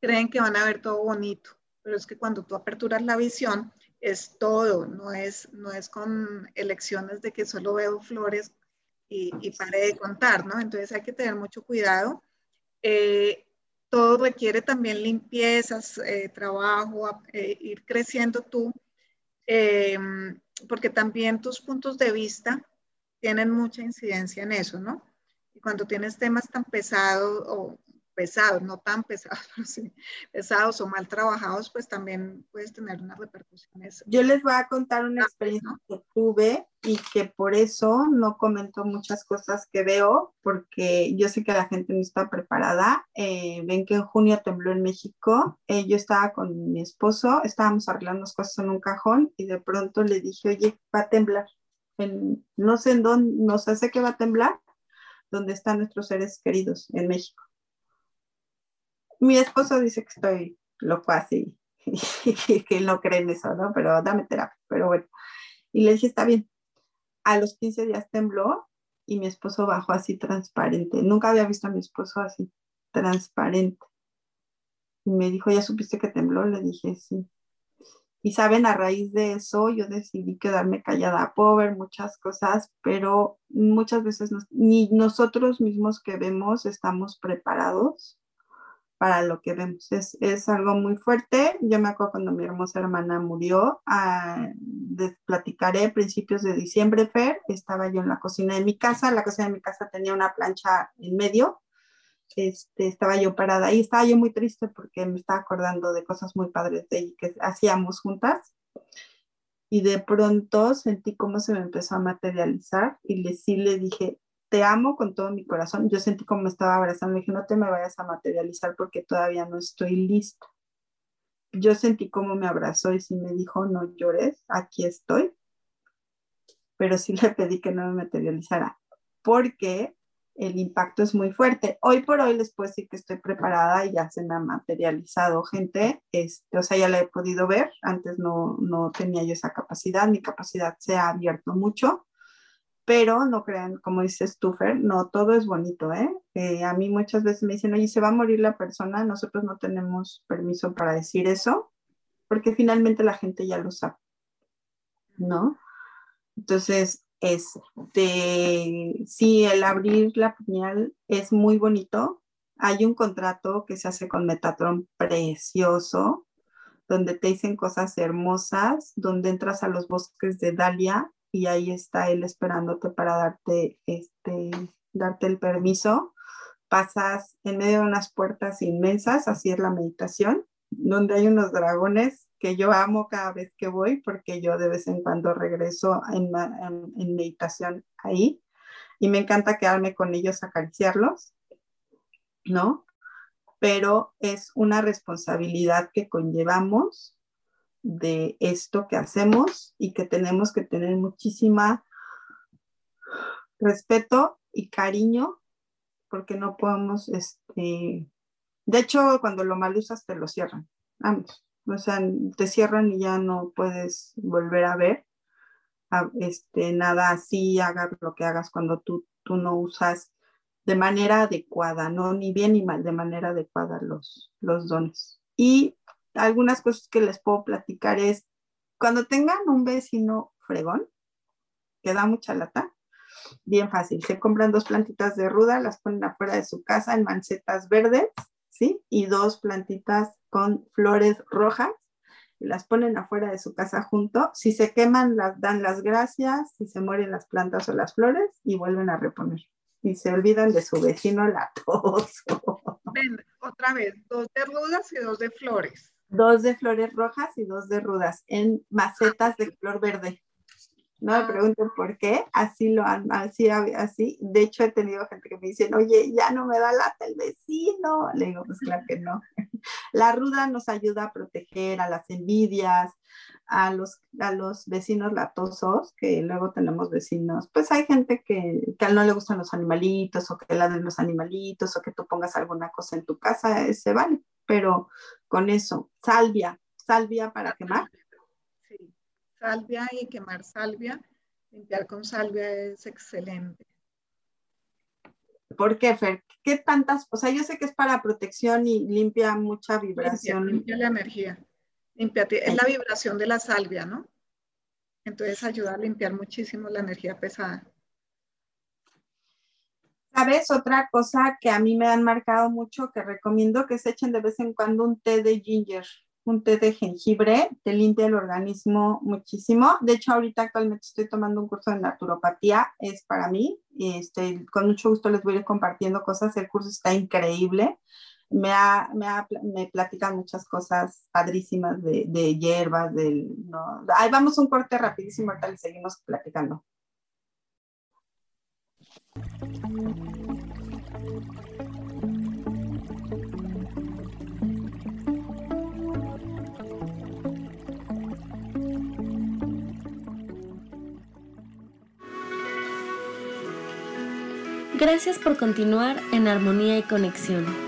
creen que van a ver todo bonito. Pero es que cuando tú aperturas la visión, es todo, no es, no es con elecciones de que solo veo flores y, y pare de contar, ¿no? Entonces hay que tener mucho cuidado. Eh, todo requiere también limpiezas, eh, trabajo, eh, ir creciendo tú, porque también tus puntos de vista tienen mucha incidencia en eso, ¿no? Y cuando tienes temas tan pesados o pesados, no tan pesados, pero [laughs] sí pesados o mal trabajados, pues también puedes tener unas repercusiones. Yo les voy a contar una experiencia que tuve y que por eso no comento muchas cosas que veo, porque yo sé que la gente no está preparada. Eh, ven que en junio tembló en México. Eh, yo estaba con mi esposo, estábamos arreglando cosas en un cajón y de pronto le dije, oye, va a temblar. no sé en dónde, no sé, sé que va a temblar, donde están nuestros seres queridos en México mi esposo dice que estoy loco así, y [laughs] que no cree en eso, ¿no? Pero dame terapia, pero bueno. Y le dije, está bien. A los 15 días tembló y mi esposo bajó así transparente. Nunca había visto a mi esposo así, transparente. Y me dijo, ¿ya supiste que tembló? Le dije, sí. Y saben, a raíz de eso yo decidí quedarme callada, puedo ver muchas cosas, pero muchas veces ni nosotros mismos que vemos estamos preparados para lo que vemos. Es, es, algo muy fuerte. Yo me acuerdo cuando mi hermosa hermana murió, ah, platicaré principios de diciembre, Fer, estaba yo en la cocina de mi casa, la cocina de mi casa tenía una plancha en medio, este, estaba yo parada ahí, estaba yo muy triste porque me estaba acordando de cosas muy padres de ella que hacíamos juntas. Y de pronto sentí cómo se me empezó a materializar y le, sí le dije, te amo con todo mi corazón. Yo sentí como me estaba abrazando, dije, no te me vayas a materializar porque todavía no estoy lista. Yo sentí como me abrazó y sí me dijo, no llores, aquí estoy. Pero sí le pedí que no me materializara porque el impacto es muy fuerte. Hoy por hoy les puedo decir que estoy preparada y ya se me ha materializado gente, este, o sea, ya la he podido ver, antes no, no tenía yo esa capacidad, mi capacidad se ha abierto mucho pero no crean, como dice Stuffer, no todo es bonito, ¿eh? ¿eh? A mí muchas veces me dicen, oye, se va a morir la persona, nosotros no tenemos permiso para decir eso, porque finalmente la gente ya lo sabe, ¿no? Entonces, es de, sí, el abrir la piñal es muy bonito. Hay un contrato que se hace con Metatron precioso, donde te dicen cosas hermosas, donde entras a los bosques de Dalia y ahí está él esperándote para darte, este, darte el permiso. Pasas en medio de unas puertas inmensas, así es la meditación, donde hay unos dragones que yo amo cada vez que voy, porque yo de vez en cuando regreso en, en, meditación ahí y me encanta quedarme con ellos, acariciarlos, ¿no? Pero es una responsabilidad que conllevamos de esto que hacemos y que tenemos que tener muchísima respeto y cariño porque no podemos este, De hecho, cuando lo mal usas, te lo cierran. Vamos. O sea, te cierran y ya no puedes volver a ver este, nada así, hagas lo que hagas cuando tú, tú no usas de manera adecuada, no ni bien ni mal, de manera adecuada los, los dones. Y algunas cosas que les puedo platicar es, cuando tengan un vecino fregón, que da mucha lata, bien fácil, se compran dos plantitas de ruda, las ponen afuera de su casa en mancetas verdes, ¿sí? Y dos plantitas con flores rojas y las ponen afuera de su casa junto. Si se queman, las dan las gracias, si se mueren las plantas o las flores y vuelven a reponer. Y se olvidan de su vecino latoso. Ven, otra vez, dos de rudas y dos de flores. Dos de flores rojas y dos de rudas en macetas de flor verde. No me ah. pregunten por qué, así lo han, así, así. De hecho, he tenido gente que me dice, oye, ya no me da lata el vecino. Le digo, pues claro que no. [laughs] La ruda nos ayuda a proteger a las envidias, a los, a los vecinos latosos, que luego tenemos vecinos. Pues hay gente que, que no le gustan los animalitos, o que ladren los animalitos, o que tú pongas alguna cosa en tu casa, se vale. Pero con eso, salvia, salvia para quemar salvia y quemar salvia. Limpiar con salvia es excelente. ¿Por qué, Fer? ¿Qué tantas? O sea, yo sé que es para protección y limpia mucha vibración. Limpia, la energía. Limpia, es la vibración de la salvia, ¿no? Entonces ayuda a limpiar muchísimo la energía pesada. ¿Sabes? Otra cosa que a mí me han marcado mucho, que recomiendo que se echen de vez en cuando un té de ginger un té de jengibre, te limpia el organismo muchísimo. De hecho, ahorita actualmente estoy tomando un curso de naturopatía, es para mí. Este, con mucho gusto les voy a ir compartiendo cosas. El curso está increíble. Me, ha, me, ha, me platican muchas cosas padrísimas de, de hierbas. Del, no. Ahí vamos un corte rapidísimo, ahorita le seguimos platicando. Gracias por continuar en armonía y conexión.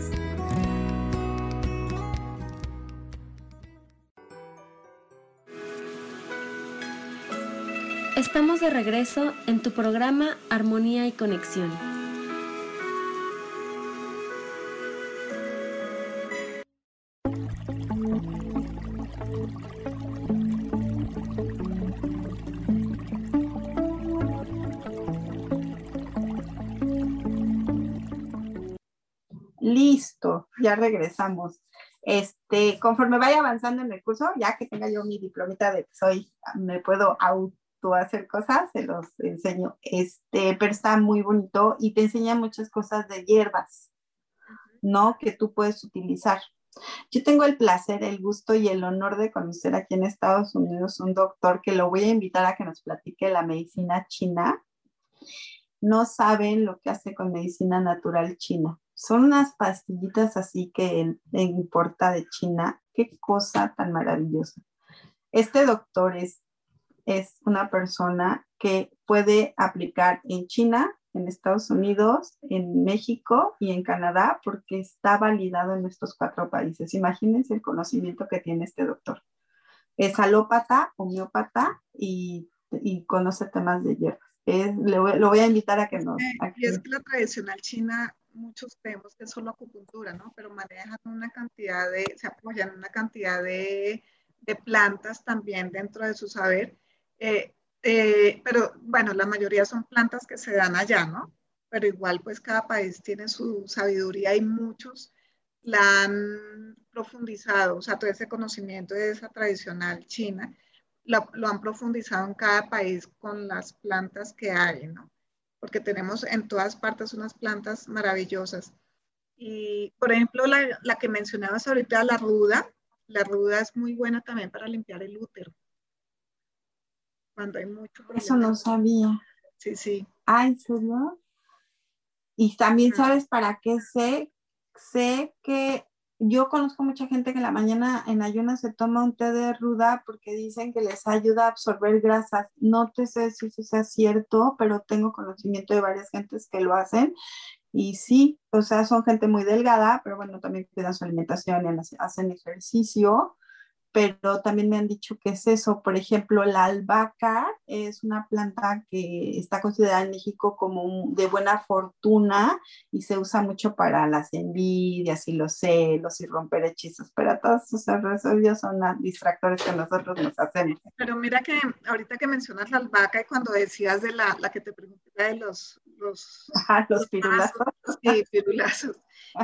De regreso en tu programa Armonía y Conexión. Listo, ya regresamos. Este, conforme vaya avanzando en el curso, ya que tenga yo mi diplomita de soy, me puedo auto hacer cosas, se los enseño. Este, pero está muy bonito y te enseña muchas cosas de hierbas, ¿no? Que tú puedes utilizar. Yo tengo el placer, el gusto y el honor de conocer aquí en Estados Unidos un doctor que lo voy a invitar a que nos platique la medicina china. No saben lo que hace con medicina natural china. Son unas pastillitas así que importa de China. Qué cosa tan maravillosa. Este doctor es, es una persona que puede aplicar en China en Estados Unidos, en México y en Canadá, porque está validado en estos cuatro países. Imagínense el conocimiento que tiene este doctor. Es alópata, homeópata y, conoce temas de hierbas. lo voy a invitar a que nos... Eh, y es que la tradicional china, muchos creemos que es solo acupuntura, ¿no? Pero manejan una cantidad de, se apoyan en una cantidad de, de plantas también dentro de su saber. Eh, eh, pero bueno, la mayoría son plantas que se dan allá, ¿no? Pero igual pues cada país tiene su sabiduría y muchos la han profundizado, o sea, todo ese conocimiento de esa tradicional china, lo, lo han profundizado en cada país con las plantas que hay, ¿no? Porque tenemos en todas partes unas plantas maravillosas. Y, por ejemplo, la, la que mencionabas ahorita, la ruda, la ruda es muy buena también para limpiar el útero cuando hay mucho. Eso no sabía. Sí, sí. Ah, ¿en serio? Y también sabes para qué sé, sé que yo conozco mucha gente que en la mañana en ayunas se toma un té de ruda porque dicen que les ayuda a absorber grasas. No te sé si eso sea cierto, pero tengo conocimiento de varias gentes que lo hacen. Y sí, o sea, son gente muy delgada, pero bueno, también cuidan su alimentación hacen ejercicio pero también me han dicho que es eso. Por ejemplo, la albahaca es una planta que está considerada en México como de buena fortuna y se usa mucho para las envidias y los celos y romper hechizos, pero todos esos errores son distractores que nosotros nos hacemos. Pero mira que ahorita que mencionas la albahaca y cuando decías de la, la que te pregunté de los... Los, los pirulazos. Sí, pirulazos.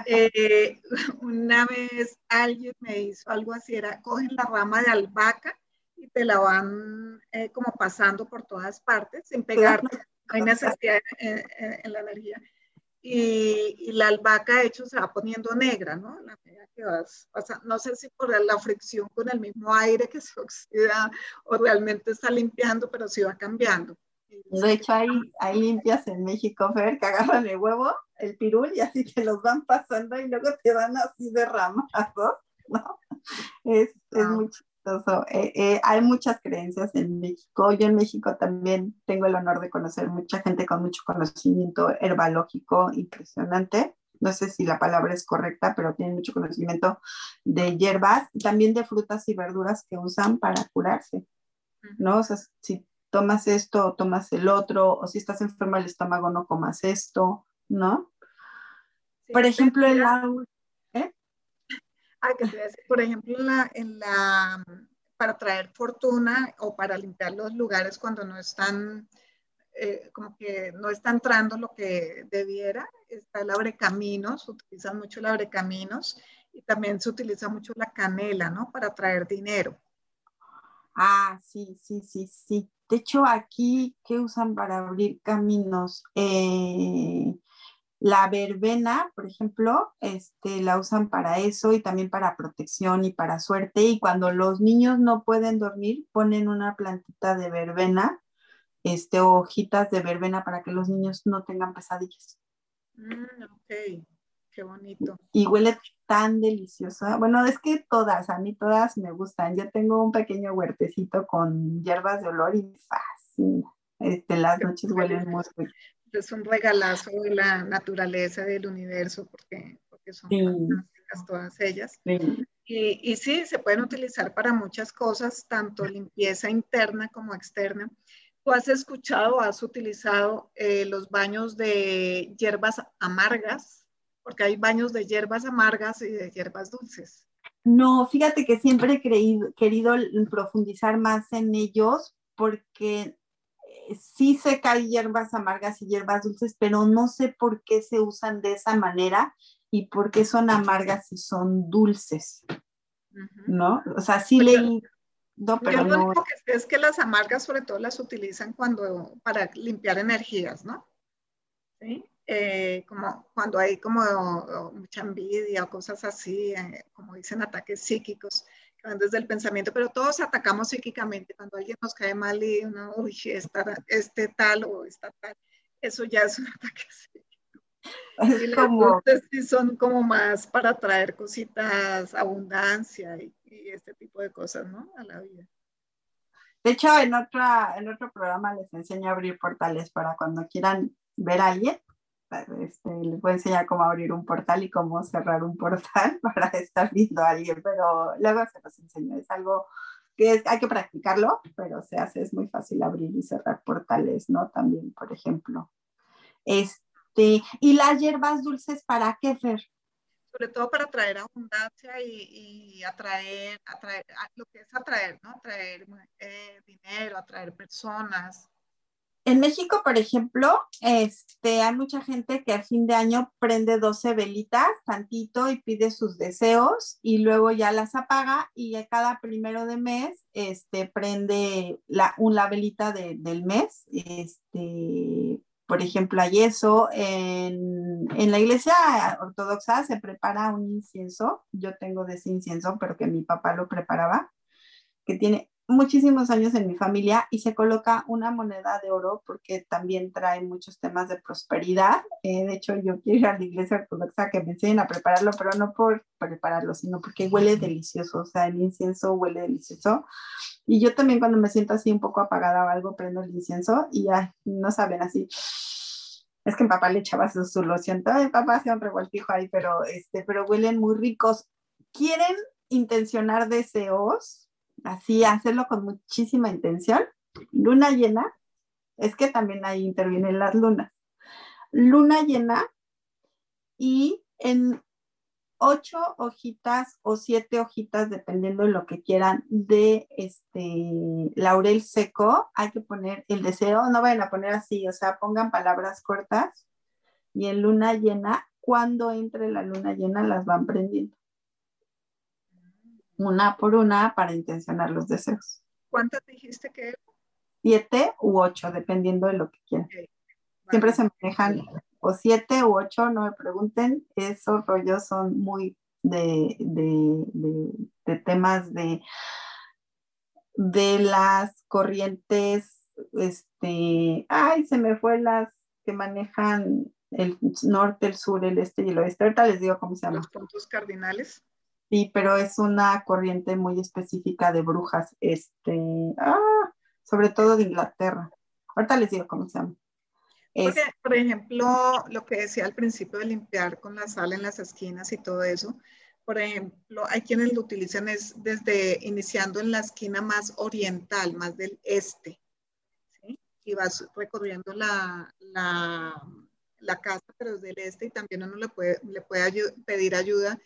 Eh, [laughs] una vez alguien me hizo algo así, era cogen la rama de albahaca y te la van eh, como pasando por todas partes sin pegar, no hay necesidad en, la energía. Y, la albahaca, de hecho, se va poniendo negra, ¿no? La que vas No sé si por la fricción con el mismo aire que se oxida o realmente está limpiando, pero sí va cambiando. De hecho, hay, hay limpias en México, Fer, que agarran el huevo, el pirul, y así te los van pasando y luego te dan así derramados, ¿no? Es, es muy chistoso. Eh, eh, hay muchas creencias en México. Yo en México también tengo el honor de conocer mucha gente con mucho conocimiento herbalógico impresionante. No sé si la palabra es correcta, pero tienen mucho conocimiento de hierbas y también de frutas y verduras que usan para curarse. ¿no? O sea, si tomas esto o tomas el otro, o si estás enfermo del estómago no comas esto, ¿no? por ejemplo, el agua. ¿eh? Ah, que te decir, por ejemplo, en la, en la, para traer fortuna o para limpiar los lugares cuando no están, eh, como que no está entrando lo que debiera, está el abrecaminos, se utiliza mucho el abrecaminos y también se utiliza mucho la canela, ¿no? Para traer dinero. Ah, sí, sí, sí, sí. De hecho, aquí, ¿qué usan para abrir caminos? Eh, la verbena, por ejemplo, este, la usan para eso y también para protección y para suerte. Y cuando los niños no pueden dormir, ponen una plantita de verbena, este, hojitas de verbena para que los niños no tengan pesadillas. Mm, ok, qué bonito. Y huele tan deliciosa. Bueno, es que todas, a mí todas me gustan. Yo tengo un pequeño huertecito con hierbas de olor y fascina. Este, las noches huelen muy Es un regalazo de la naturaleza del universo porque, porque son fantásticas todas ellas. Y, y, sí, se pueden utilizar para muchas cosas, tanto limpieza interna como externa. ¿Tú has escuchado, has utilizado eh, los baños de hierbas amargas? Porque hay baños de hierbas amargas y de hierbas dulces. No, fíjate que siempre he creído, querido profundizar más en ellos porque eh, sí sé que hay hierbas amargas y hierbas dulces, pero no sé por qué se usan de esa manera y por qué son amargas y son dulces. ¿No? O sea, sí pues leí. No, pero yo lo único que sé es que las amargas sobre todo las utilizan cuando para limpiar energías, ¿no? ¿Sí? Eh, como cuando hay como mucha envidia o cosas así, eh, como dicen ataques psíquicos que van desde el pensamiento, pero todos atacamos psíquicamente cuando alguien nos cae mal y uno, uy, este tal o esta tal, eso ya es un [laughs] ataque psíquico. Y como... sí son como más para traer cositas, abundancia y, y, este tipo de cosas, ¿no? A la vida. De hecho, en, otra, en otro programa les enseño a abrir portales para cuando quieran ver a alguien este, les voy a enseñar cómo abrir un portal y cómo cerrar un portal [laughs] para estar viendo a alguien, pero luego se los enseño. Es algo que hay que practicarlo, pero se hace, es muy fácil abrir y cerrar portales, ¿no? También, por ejemplo. Este, ¿Y las hierbas dulces para qué, Fer? Sobre todo para atraer abundancia y, atraer, atraer, lo que es atraer, ¿no? Atraer eh, dinero, atraer personas, en México, por ejemplo, este, hay mucha gente que a fin de año prende 12 velitas, tantito, y pide sus deseos y luego ya las apaga y a cada primero de mes este, prende la, una velita del mes. Este, por ejemplo, hay eso. En, en, la iglesia ortodoxa se prepara un incienso. Yo tengo de ese incienso, pero que mi papá lo preparaba, que tiene muchísimos años en mi familia y se coloca una moneda de oro porque también trae muchos temas de prosperidad. Eh, de hecho, yo quiero ir a la iglesia ortodoxa que me enseñen a prepararlo, pero no por prepararlo, sino porque huele delicioso. O sea, el incienso huele delicioso. Y yo también cuando me siento así un poco apagada o algo, prendo el incienso y ya no saben así. Es que mi papá le echaba su, su loción. Todo el papá hacía un revoltijo ahí, pero, este, pero huelen muy ricos. ¿Quieren intencionar deseos? Así hacerlo con muchísima intención. Luna llena, es que también ahí intervienen las lunas. Luna llena y en ocho hojitas o siete hojitas, dependiendo de lo que quieran, de este laurel seco, hay que poner el deseo, no vayan a poner así, o sea, pongan palabras cortas y en luna llena, cuando entre la luna llena las van prendiendo una por una para intencionar los deseos. ¿Cuántas dijiste que Siete u ocho, dependiendo de lo que quieran. Siempre se manejan o siete u ocho, no me pregunten, esos rollos son muy de, temas de, de las corrientes, este, ay, se me fue las que manejan el norte, el sur, el este y el oeste. Ahorita les digo cómo se llama. Los puntos cardinales. Sí, pero es una corriente muy específica de brujas, este, ah, sobre todo de Inglaterra. Ahorita les digo cómo se llama. Porque, por ejemplo, lo que decía al principio de limpiar con la sal en las esquinas y todo eso, por ejemplo, hay quienes lo utilizan es desde iniciando en la esquina más oriental, más del este, ¿sí? y vas recorriendo la, la, la casa, pero desde el este, y también uno le puede, le puede pedir ayuda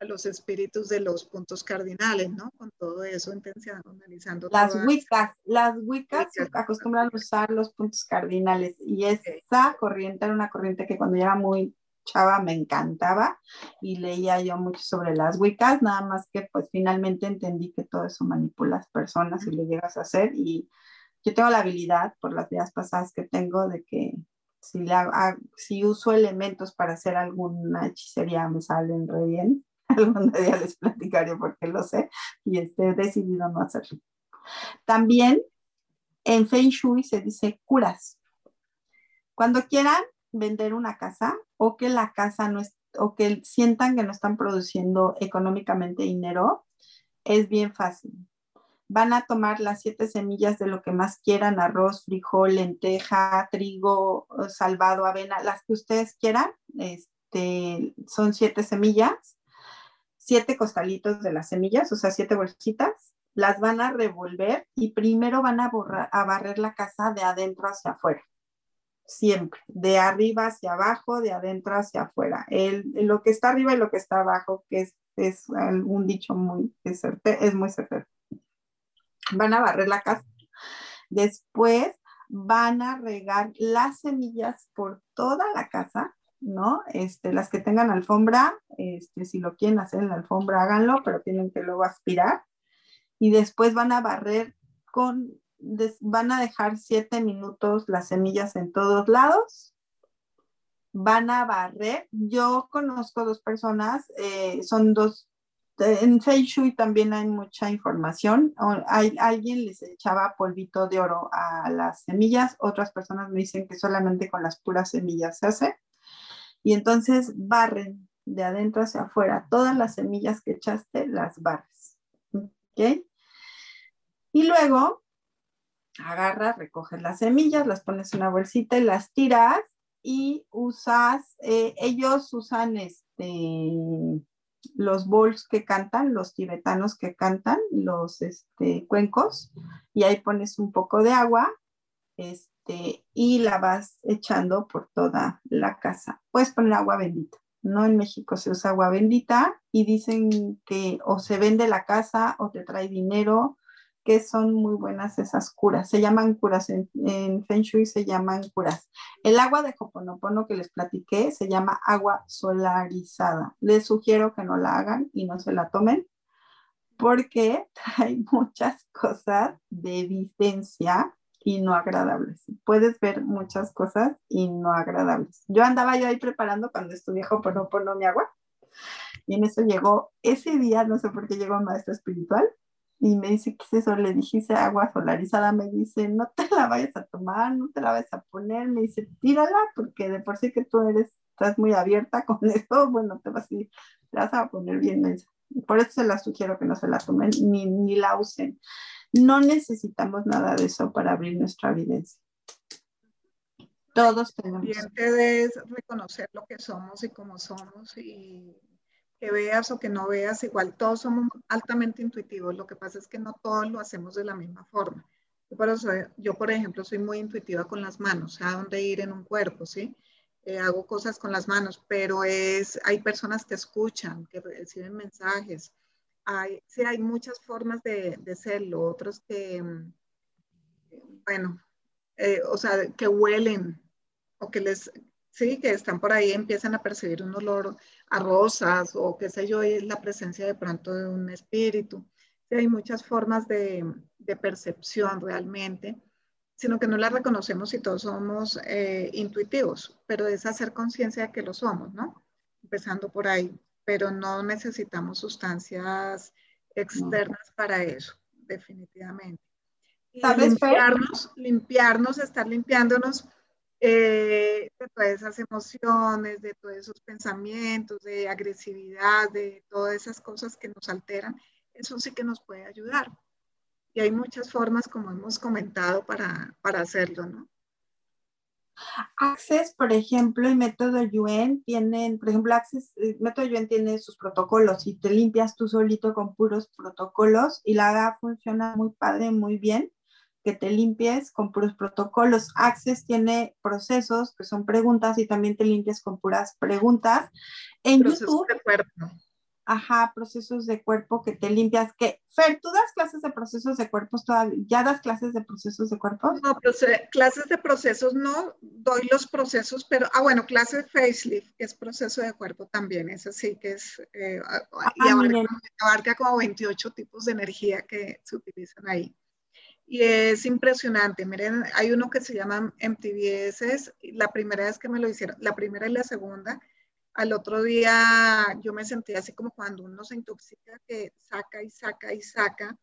a los espíritus de los puntos cardinales, ¿no? Con todo eso, analizando. Las Wiccas, las Wiccas acostumbran a usar los puntos cardinales y esa corriente era una corriente que cuando yo era muy chava me encantaba y leía yo mucho sobre las Wiccas, nada más que pues finalmente entendí que todo eso manipula a las personas y lo llegas a hacer y yo tengo la habilidad por las vidas pasadas que tengo de que si, la, si uso elementos para hacer alguna hechicería me salen re bien [laughs] algún día les platicaré porque lo sé y este, he decidido no hacerlo. También en Feng Shui se dice curas. Cuando quieran vender una casa o que la casa no es, o que sientan que no están produciendo económicamente dinero, es bien fácil. Van a tomar las siete semillas de lo que más quieran, arroz, frijol, lenteja, trigo, salvado, avena, las que ustedes quieran. Este, son siete semillas siete costalitos de las semillas, o sea, siete bolsitas, las van a revolver y primero van a, a barrer la casa de adentro hacia afuera. Siempre, de arriba hacia abajo, de adentro hacia afuera. El, lo que está arriba y lo que está abajo, que es, es un dicho muy, es muy certero. Van a barrer la casa. Después van a regar las semillas por toda la casa ¿no? Este, las que tengan alfombra, este, si lo quieren hacer en la alfombra, háganlo, pero tienen que luego aspirar. Y después van a barrer con, van a dejar siete minutos las semillas en todos lados. Van a barrer. Yo conozco dos personas, eh, son dos en Feng Shui también hay mucha información. Hay, alguien les echaba polvito de oro a las semillas, otras personas me dicen que solamente con las puras semillas se hace. Y entonces barren de adentro hacia afuera. Todas las semillas que echaste las barres. ¿Ok? Y luego agarras, recoges las semillas, las pones en una bolsita y las tiras y usas, eh, ellos usan este, los bowls que cantan, los tibetanos que cantan, los este, cuencos, y ahí pones un poco de agua este, y la vas echando por toda la casa. Puedes poner agua bendita. No en México se usa agua bendita y dicen que o se vende la casa o te trae dinero que son muy buenas esas curas. Se llaman curas, en, Feng Shui se llaman curas. El agua de Hoponopono que les platiqué se llama agua solarizada. Les sugiero que no la hagan y no se la tomen porque [laughs] trae muchas cosas de evidencia y no agradables. Puedes ver muchas cosas y no agradables. Yo andaba yo ahí preparando cuando estudié Hoponopono mi agua y en eso llegó ese día, no sé por qué llegó un maestro espiritual y me dice, ¿qué es eso? Le dije, agua solarizada. Me dice, no te la vayas a tomar, no te la vayas a poner. Me dice, tírala, porque de por sí que tú eres, estás muy abierta con [laughs] eso, bueno, te vas, a, te vas a poner bien mensa. Por eso se la sugiero que no se la tomen ni, ni la usen. No necesitamos nada de eso para abrir nuestra evidencia. Todos tenemos. de reconocer lo que somos y cómo somos y que veas o que no veas, igual todos somos altamente intuitivos, lo que pasa es que no todos lo hacemos de la misma forma. Yo, por, yo, por ejemplo, soy muy intuitiva con las manos, a dónde ir en un cuerpo, ¿sí? Eh, hago cosas con las manos, pero es, hay personas que escuchan, que reciben mensajes. Hay, sí, hay muchas formas de, de serlo, otros que, mm, bueno, eh, o sea, que huelen o que les, sí, que están por ahí, empiezan a percibir un olor a rosas o qué sé yo, y es la presencia de pronto de un espíritu. Sí, hay muchas formas de, de, percepción realmente, sino que no las reconocemos si todos somos eh, intuitivos, pero es hacer conciencia de que lo somos, ¿no? Empezando por ahí, pero no necesitamos sustancias externas para eso, definitivamente. Y limpiarnos, limpiarnos, estar limpiándonos eh, de todas esas emociones, de todos esos pensamientos, de agresividad, de todas esas cosas que nos alteran, eso sí que nos puede ayudar. Y hay muchas formas, como hemos comentado, para, para hacerlo, ¿no? Access, por ejemplo, y método Yuen tienen, por ejemplo, Access, método Yuen tiene sus protocolos y te limpias tú solito con puros protocolos y la AGA funciona muy padre, muy bien que te limpies con puros protocolos. Access tiene procesos que son preguntas y también te limpias con puras preguntas. En YouTube. De. Ajá, procesos de cuerpo que te limpias. Que, Fer, ¿tú das clases de procesos de cuerpos todavía? ¿Ya das clases de procesos de cuerpos? No, clases de procesos no, doy los procesos, pero, ah, bueno, clase de facelift, que es proceso de cuerpo también, eso sí que es, eh, y abarca como 28 tipos de energía que se utilizan ahí y es impresionante. Miren, hay uno que se llama MTVS, la primera vez que me lo hicieron, la primera y la segunda, al otro día yo me sentí así como cuando uno se intoxica, que saca y saca y saca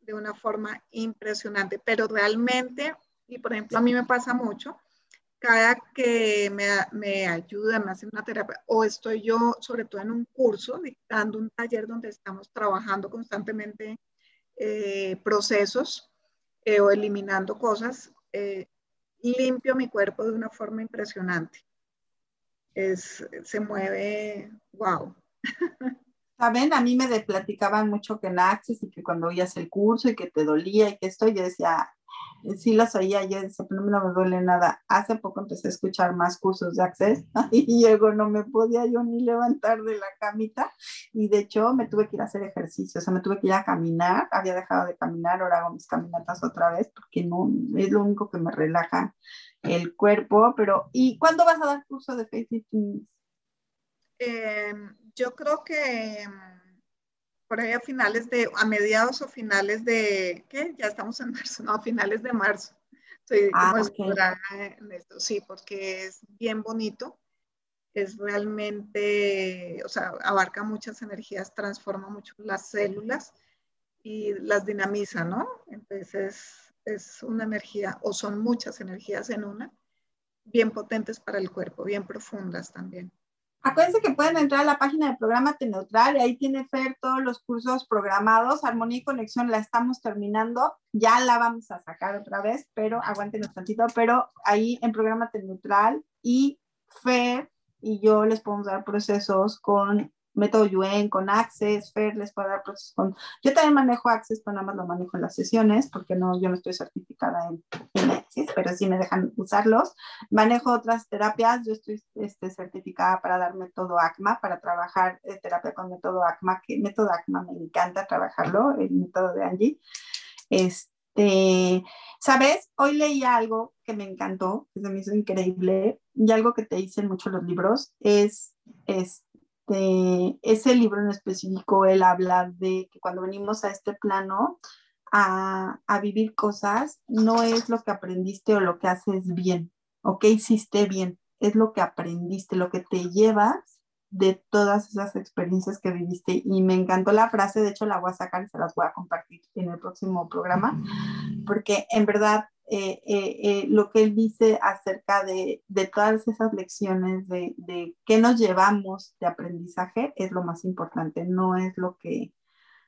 de una forma impresionante, pero realmente, y por ejemplo a mí me pasa mucho, cada que me, me ayudan, me hacen una terapia, o estoy yo, sobre todo en un curso, dictando un taller donde estamos trabajando constantemente eh, procesos, eh, o eliminando cosas, eh, limpio mi cuerpo de una forma impresionante. Es, se mueve, wow. Saben, a mí me platicaban mucho que en Access y que cuando oías el curso y que te dolía y que esto, yo decía, sí las oía, yo decía, pero no me duele nada. Hace poco empecé a escuchar más cursos de Access [laughs] y luego no me podía yo ni levantar de la camita y de hecho me tuve que ir a hacer ejercicio, o sea, me tuve que ir a caminar, había dejado de caminar, ahora hago mis caminatas otra vez porque no, es lo único que me relaja el cuerpo, pero ¿y cuándo vas a dar curso de facing eh, yo creo que mm, por ahí a finales de, a mediados o finales de, ¿qué? Ya estamos en [laughs] marzo, no, a finales de marzo. Estoy ah, en esto, sí, porque es bien bonito. Es realmente, o sea, abarca muchas energías, transforma mucho las células y las dinamiza, ¿no? Entonces es una energía, o son muchas energías en una, bien potentes para el cuerpo, bien profundas también. Acuérdense que pueden entrar a la página del programa Neutral y ahí tiene Fer todos los cursos programados. Armonía y Conexión la estamos terminando. Ya la vamos a sacar otra vez, pero aguántenos tantito. Pero ahí en programa Neutral y Fer y yo les podemos dar procesos con método Yuen, con Access, Fer, les puedo dar procesos con... Yo también manejo Access, pero nada más lo manejo en las sesiones, porque no, yo no estoy certificada en, en Access, pero sí me dejan usarlos. Manejo otras terapias, yo estoy este, certificada para dar método ACMA, para trabajar eh, terapia con método ACMA, que método ACMA me encanta trabajarlo, el método de Angie. Este, ¿sabes? Hoy leí algo que me encantó, que se me hizo increíble, y algo que te dicen mucho los libros, es, es este, ese libro en específico, él habla de que cuando venimos a este plano a, a, vivir cosas, no es lo que aprendiste o lo que haces bien o que hiciste bien, es lo que aprendiste, lo que te llevas de todas esas experiencias que viviste. Y me encantó la frase, de hecho la voy a sacar y se las voy a compartir en el próximo programa, porque en verdad eh, eh, eh, lo que él dice acerca de, de todas esas lecciones, de, de, qué nos llevamos de aprendizaje, es lo más importante, no es lo que,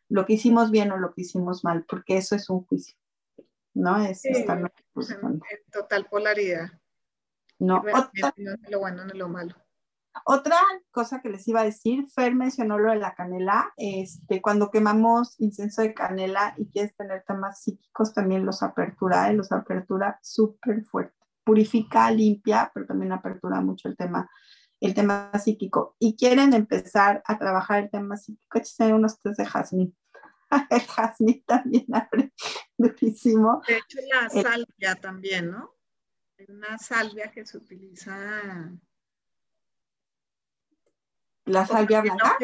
lo que hicimos bien o lo que hicimos mal, porque eso es un juicio, ¿no? Es sí, en, total polaridad. No, no lo bueno ni lo malo. Otra cosa que les iba a decir, Fer mencionó lo de la canela, este, cuando quemamos incienso de canela y quieres tener temas psíquicos, también los apertura, ¿eh? los apertura súper fuerte. Purifica, limpia, pero también apertura mucho el tema, el tema psíquico. Y quieren empezar a trabajar el tema psíquico, échense unos test de jazmín. [laughs] el jazmín también abre [laughs] durísimo. De hecho, la eh, salvia también, ¿no? Hay una salvia que se utiliza la salvia blanca.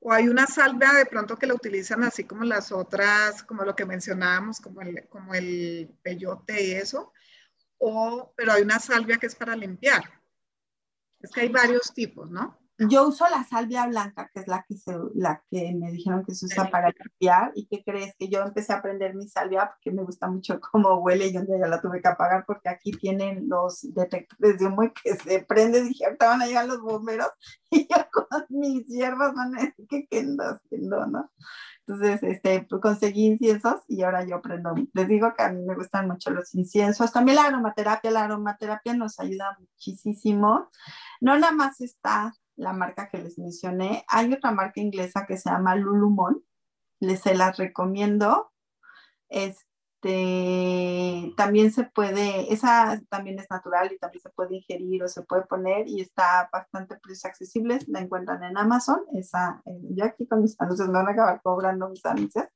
O hay una salvia de pronto que la utilizan así como las otras, como lo que mencionábamos, como el, como el peyote y eso. O, pero hay una salvia que es para limpiar. Es que hay varios tipos, ¿no? Yo uso la salvia blanca, que es la que, se, la que me dijeron que se usa para limpiar. ¿Y qué crees? Que yo empecé a aprender mi salvia porque me gusta mucho [laughs] cómo huele y yo ya la tuve que apagar porque aquí tienen los detectores de humo y que se prende. Dije, ahorita van a llegar los bomberos [laughs] y yo con mis hierbas van a decir que qué ando haciendo, ¿no? Entonces, este, pues, conseguí inciensos y ahora yo aprendo. Les digo que a mí me gustan mucho los inciensos. También la aromaterapia, la aromaterapia nos ayuda muchísimo. No nada más está la marca que les mencioné. Hay otra marca inglesa que se llama Lulumon. Les se las recomiendo. Este, también se puede, esa también es natural y también se puede ingerir o se puede poner y está bastante precios accesibles. La encuentran en Amazon. Esa, eh, yo aquí con mis anuncios me van a acabar cobrando mis anuncios.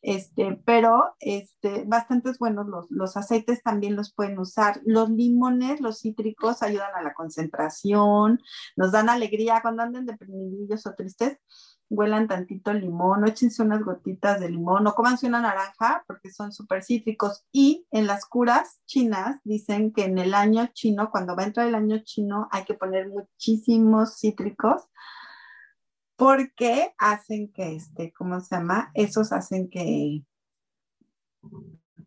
Este, pero este, bastantes buenos los, aceites también los pueden usar. Los limones, los cítricos ayudan a la concentración, nos dan alegría cuando anden deprimidillos o tristes. Huelan tantito limón, o échense unas gotitas de limón o cómanse una naranja porque son súper cítricos. Y en las curas chinas dicen que en el año chino, cuando va a entrar el año chino, hay que poner muchísimos cítricos porque hacen que, este, ¿cómo se llama? Esos hacen que,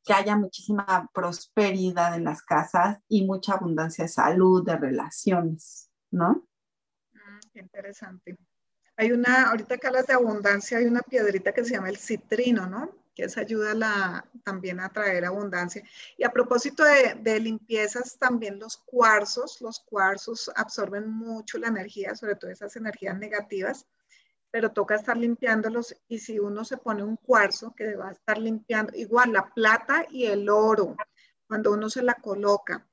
que haya muchísima prosperidad en las casas y mucha abundancia de salud, de relaciones, ¿no? Mm, interesante. Hay una, ahorita que hablas de abundancia, hay una piedrita que se llama el citrino, ¿no? Que eso ayuda la, también a traer abundancia. Y a propósito de, de, limpiezas, también los cuarzos, los cuarzos absorben mucho la energía, sobre todo esas energías negativas pero toca estar limpiándolos y si uno se pone un cuarzo que va a estar limpiando, igual la plata y el oro, cuando uno se la coloca,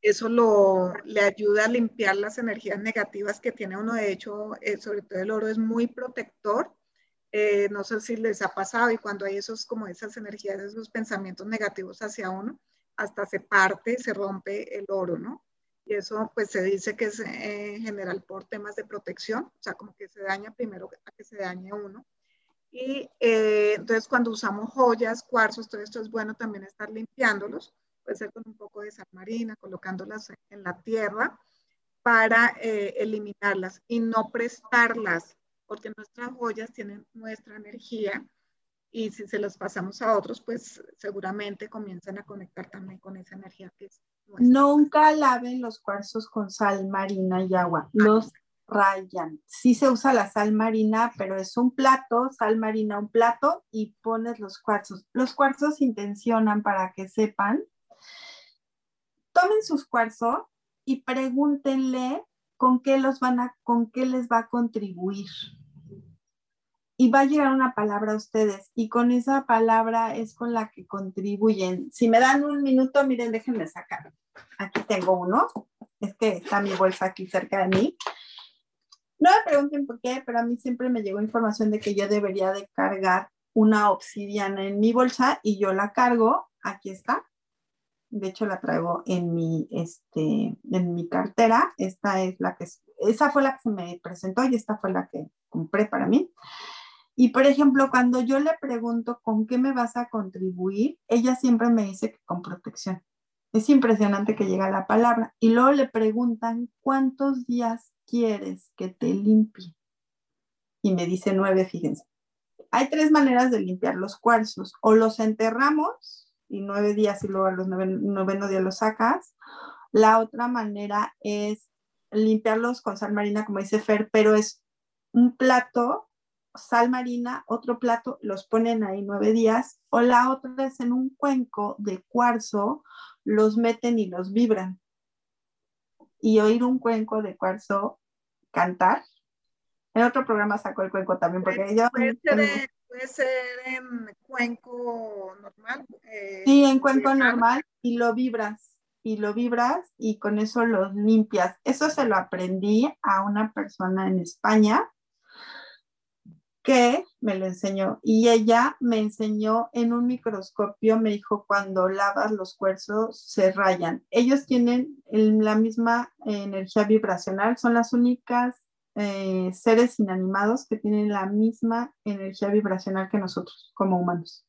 eso lo, le ayuda a limpiar las energías negativas que tiene uno. De hecho, eh, sobre todo el oro es muy protector. Eh, no sé si les ha pasado y cuando hay esos como esas energías, esos pensamientos negativos hacia uno, hasta se parte, se rompe el oro, ¿no? Y eso pues se dice que es eh, en general por temas de protección, o sea, como que se daña primero a que se dañe uno. Y eh, entonces cuando usamos joyas, cuarzos, todo esto es bueno también estar limpiándolos, puede ser con un poco de sal marina, colocándolas en la tierra para eh, eliminarlas y no prestarlas, porque nuestras joyas tienen nuestra energía y si se las pasamos a otros, pues seguramente comienzan a conectar también con esa energía que es. Nunca laven los cuarzos con sal marina y agua, los rayan. Sí se usa la sal marina, pero es un plato, sal marina, un plato y pones los cuarzos. Los cuarzos intencionan para que sepan. Tomen sus cuarzos y pregúntenle con qué los van a, con qué les va a contribuir. Y va a llegar una palabra a ustedes y con esa palabra es con la que contribuyen. Si me dan un minuto, miren, déjenme sacar. Aquí tengo uno. Es que está mi bolsa aquí cerca de mí. No me pregunten por qué, pero a mí siempre me llegó información de que yo debería de cargar una obsidiana en mi bolsa y yo la cargo. Aquí está. De hecho, la traigo en mi, este, en mi cartera. Esta es la que, esa fue la que se me presentó y esta fue la que compré para mí. Y por ejemplo, cuando yo le pregunto con qué me vas a contribuir, ella siempre me dice que con protección. Es impresionante que llega la palabra. Y luego le preguntan cuántos días quieres que te limpie? Y me dice nueve, fíjense. Hay tres maneras de limpiar los cuarzos. O los enterramos y nueve días y luego a los nueve, noveno día los sacas. La otra manera es limpiarlos con sal marina, como dice Fer, pero es un plato, sal marina, otro plato, los ponen ahí nueve días. O la otra es en un cuenco de cuarzo, los meten y los vibran. Y oír un cuenco de cuarzo cantar. En otro programa sacó el cuenco también, porque puede, yo... Puede ser, puede ser en cuenco normal. Eh, sí, en cuenco normal y lo vibras, y lo vibras y con eso los limpias. Eso se lo aprendí a una persona en España que me lo enseñó y ella me enseñó en un microscopio, me dijo, cuando lavas los cuerzos se rayan. Ellos tienen la misma energía vibracional, son las únicas eh, seres inanimados que tienen la misma energía vibracional que nosotros como humanos.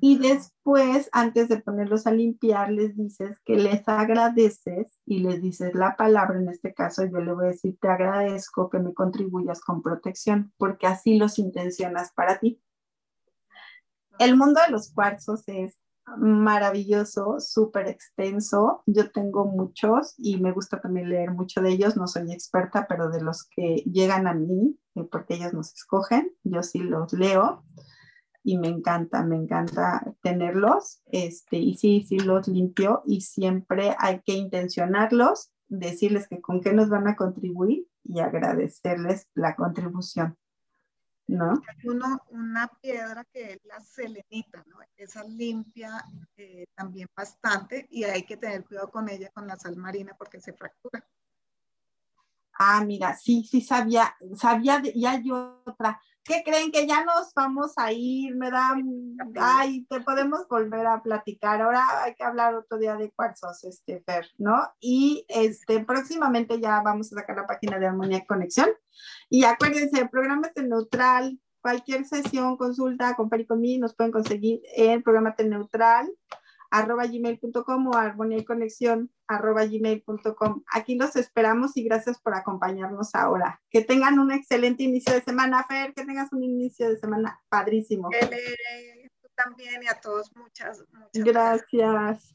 Y después, antes de ponerlos a limpiar, les dices que les agradeces y les dices la palabra, en este caso yo le voy a decir, te agradezco que me contribuyas con protección, porque así los intencionas para ti. El mundo de los cuarzos es maravilloso, súper extenso. Yo tengo muchos y me gusta también leer mucho de ellos. No soy experta, pero de los que llegan a mí, eh, porque ellos nos escogen, yo sí los leo y me encanta, me encanta tenerlos. Este, y sí, sí los limpio y siempre hay que intencionarlos, decirles que con qué nos van a contribuir y agradecerles la contribución. ¿No? Uno, una piedra que es la selenita, ¿no? Esa limpia eh, también bastante y hay que tener cuidado con ella, con la sal marina, porque se fractura. Ah, mira, sí, sí sabía, sabía, de, y hay otra, ¿qué creen que ya nos vamos a ir? Me da, ay, te podemos volver a platicar. Ahora hay que hablar otro día de cuarzos, este, Fer, ¿no? Y este, próximamente ya vamos a sacar la página de Armonía y Conexión. Y acuérdense, el programa neutral. Cualquier sesión, consulta con Fer y conmigo nos pueden conseguir en programa neutral arroba gmail.com o armonía y conexión arroba gmail.com. Aquí los esperamos y gracias por acompañarnos ahora. Que tengan un excelente inicio de semana, Fer, que tengas un inicio de semana padrísimo. tú también y a todos muchas, muchas gracias.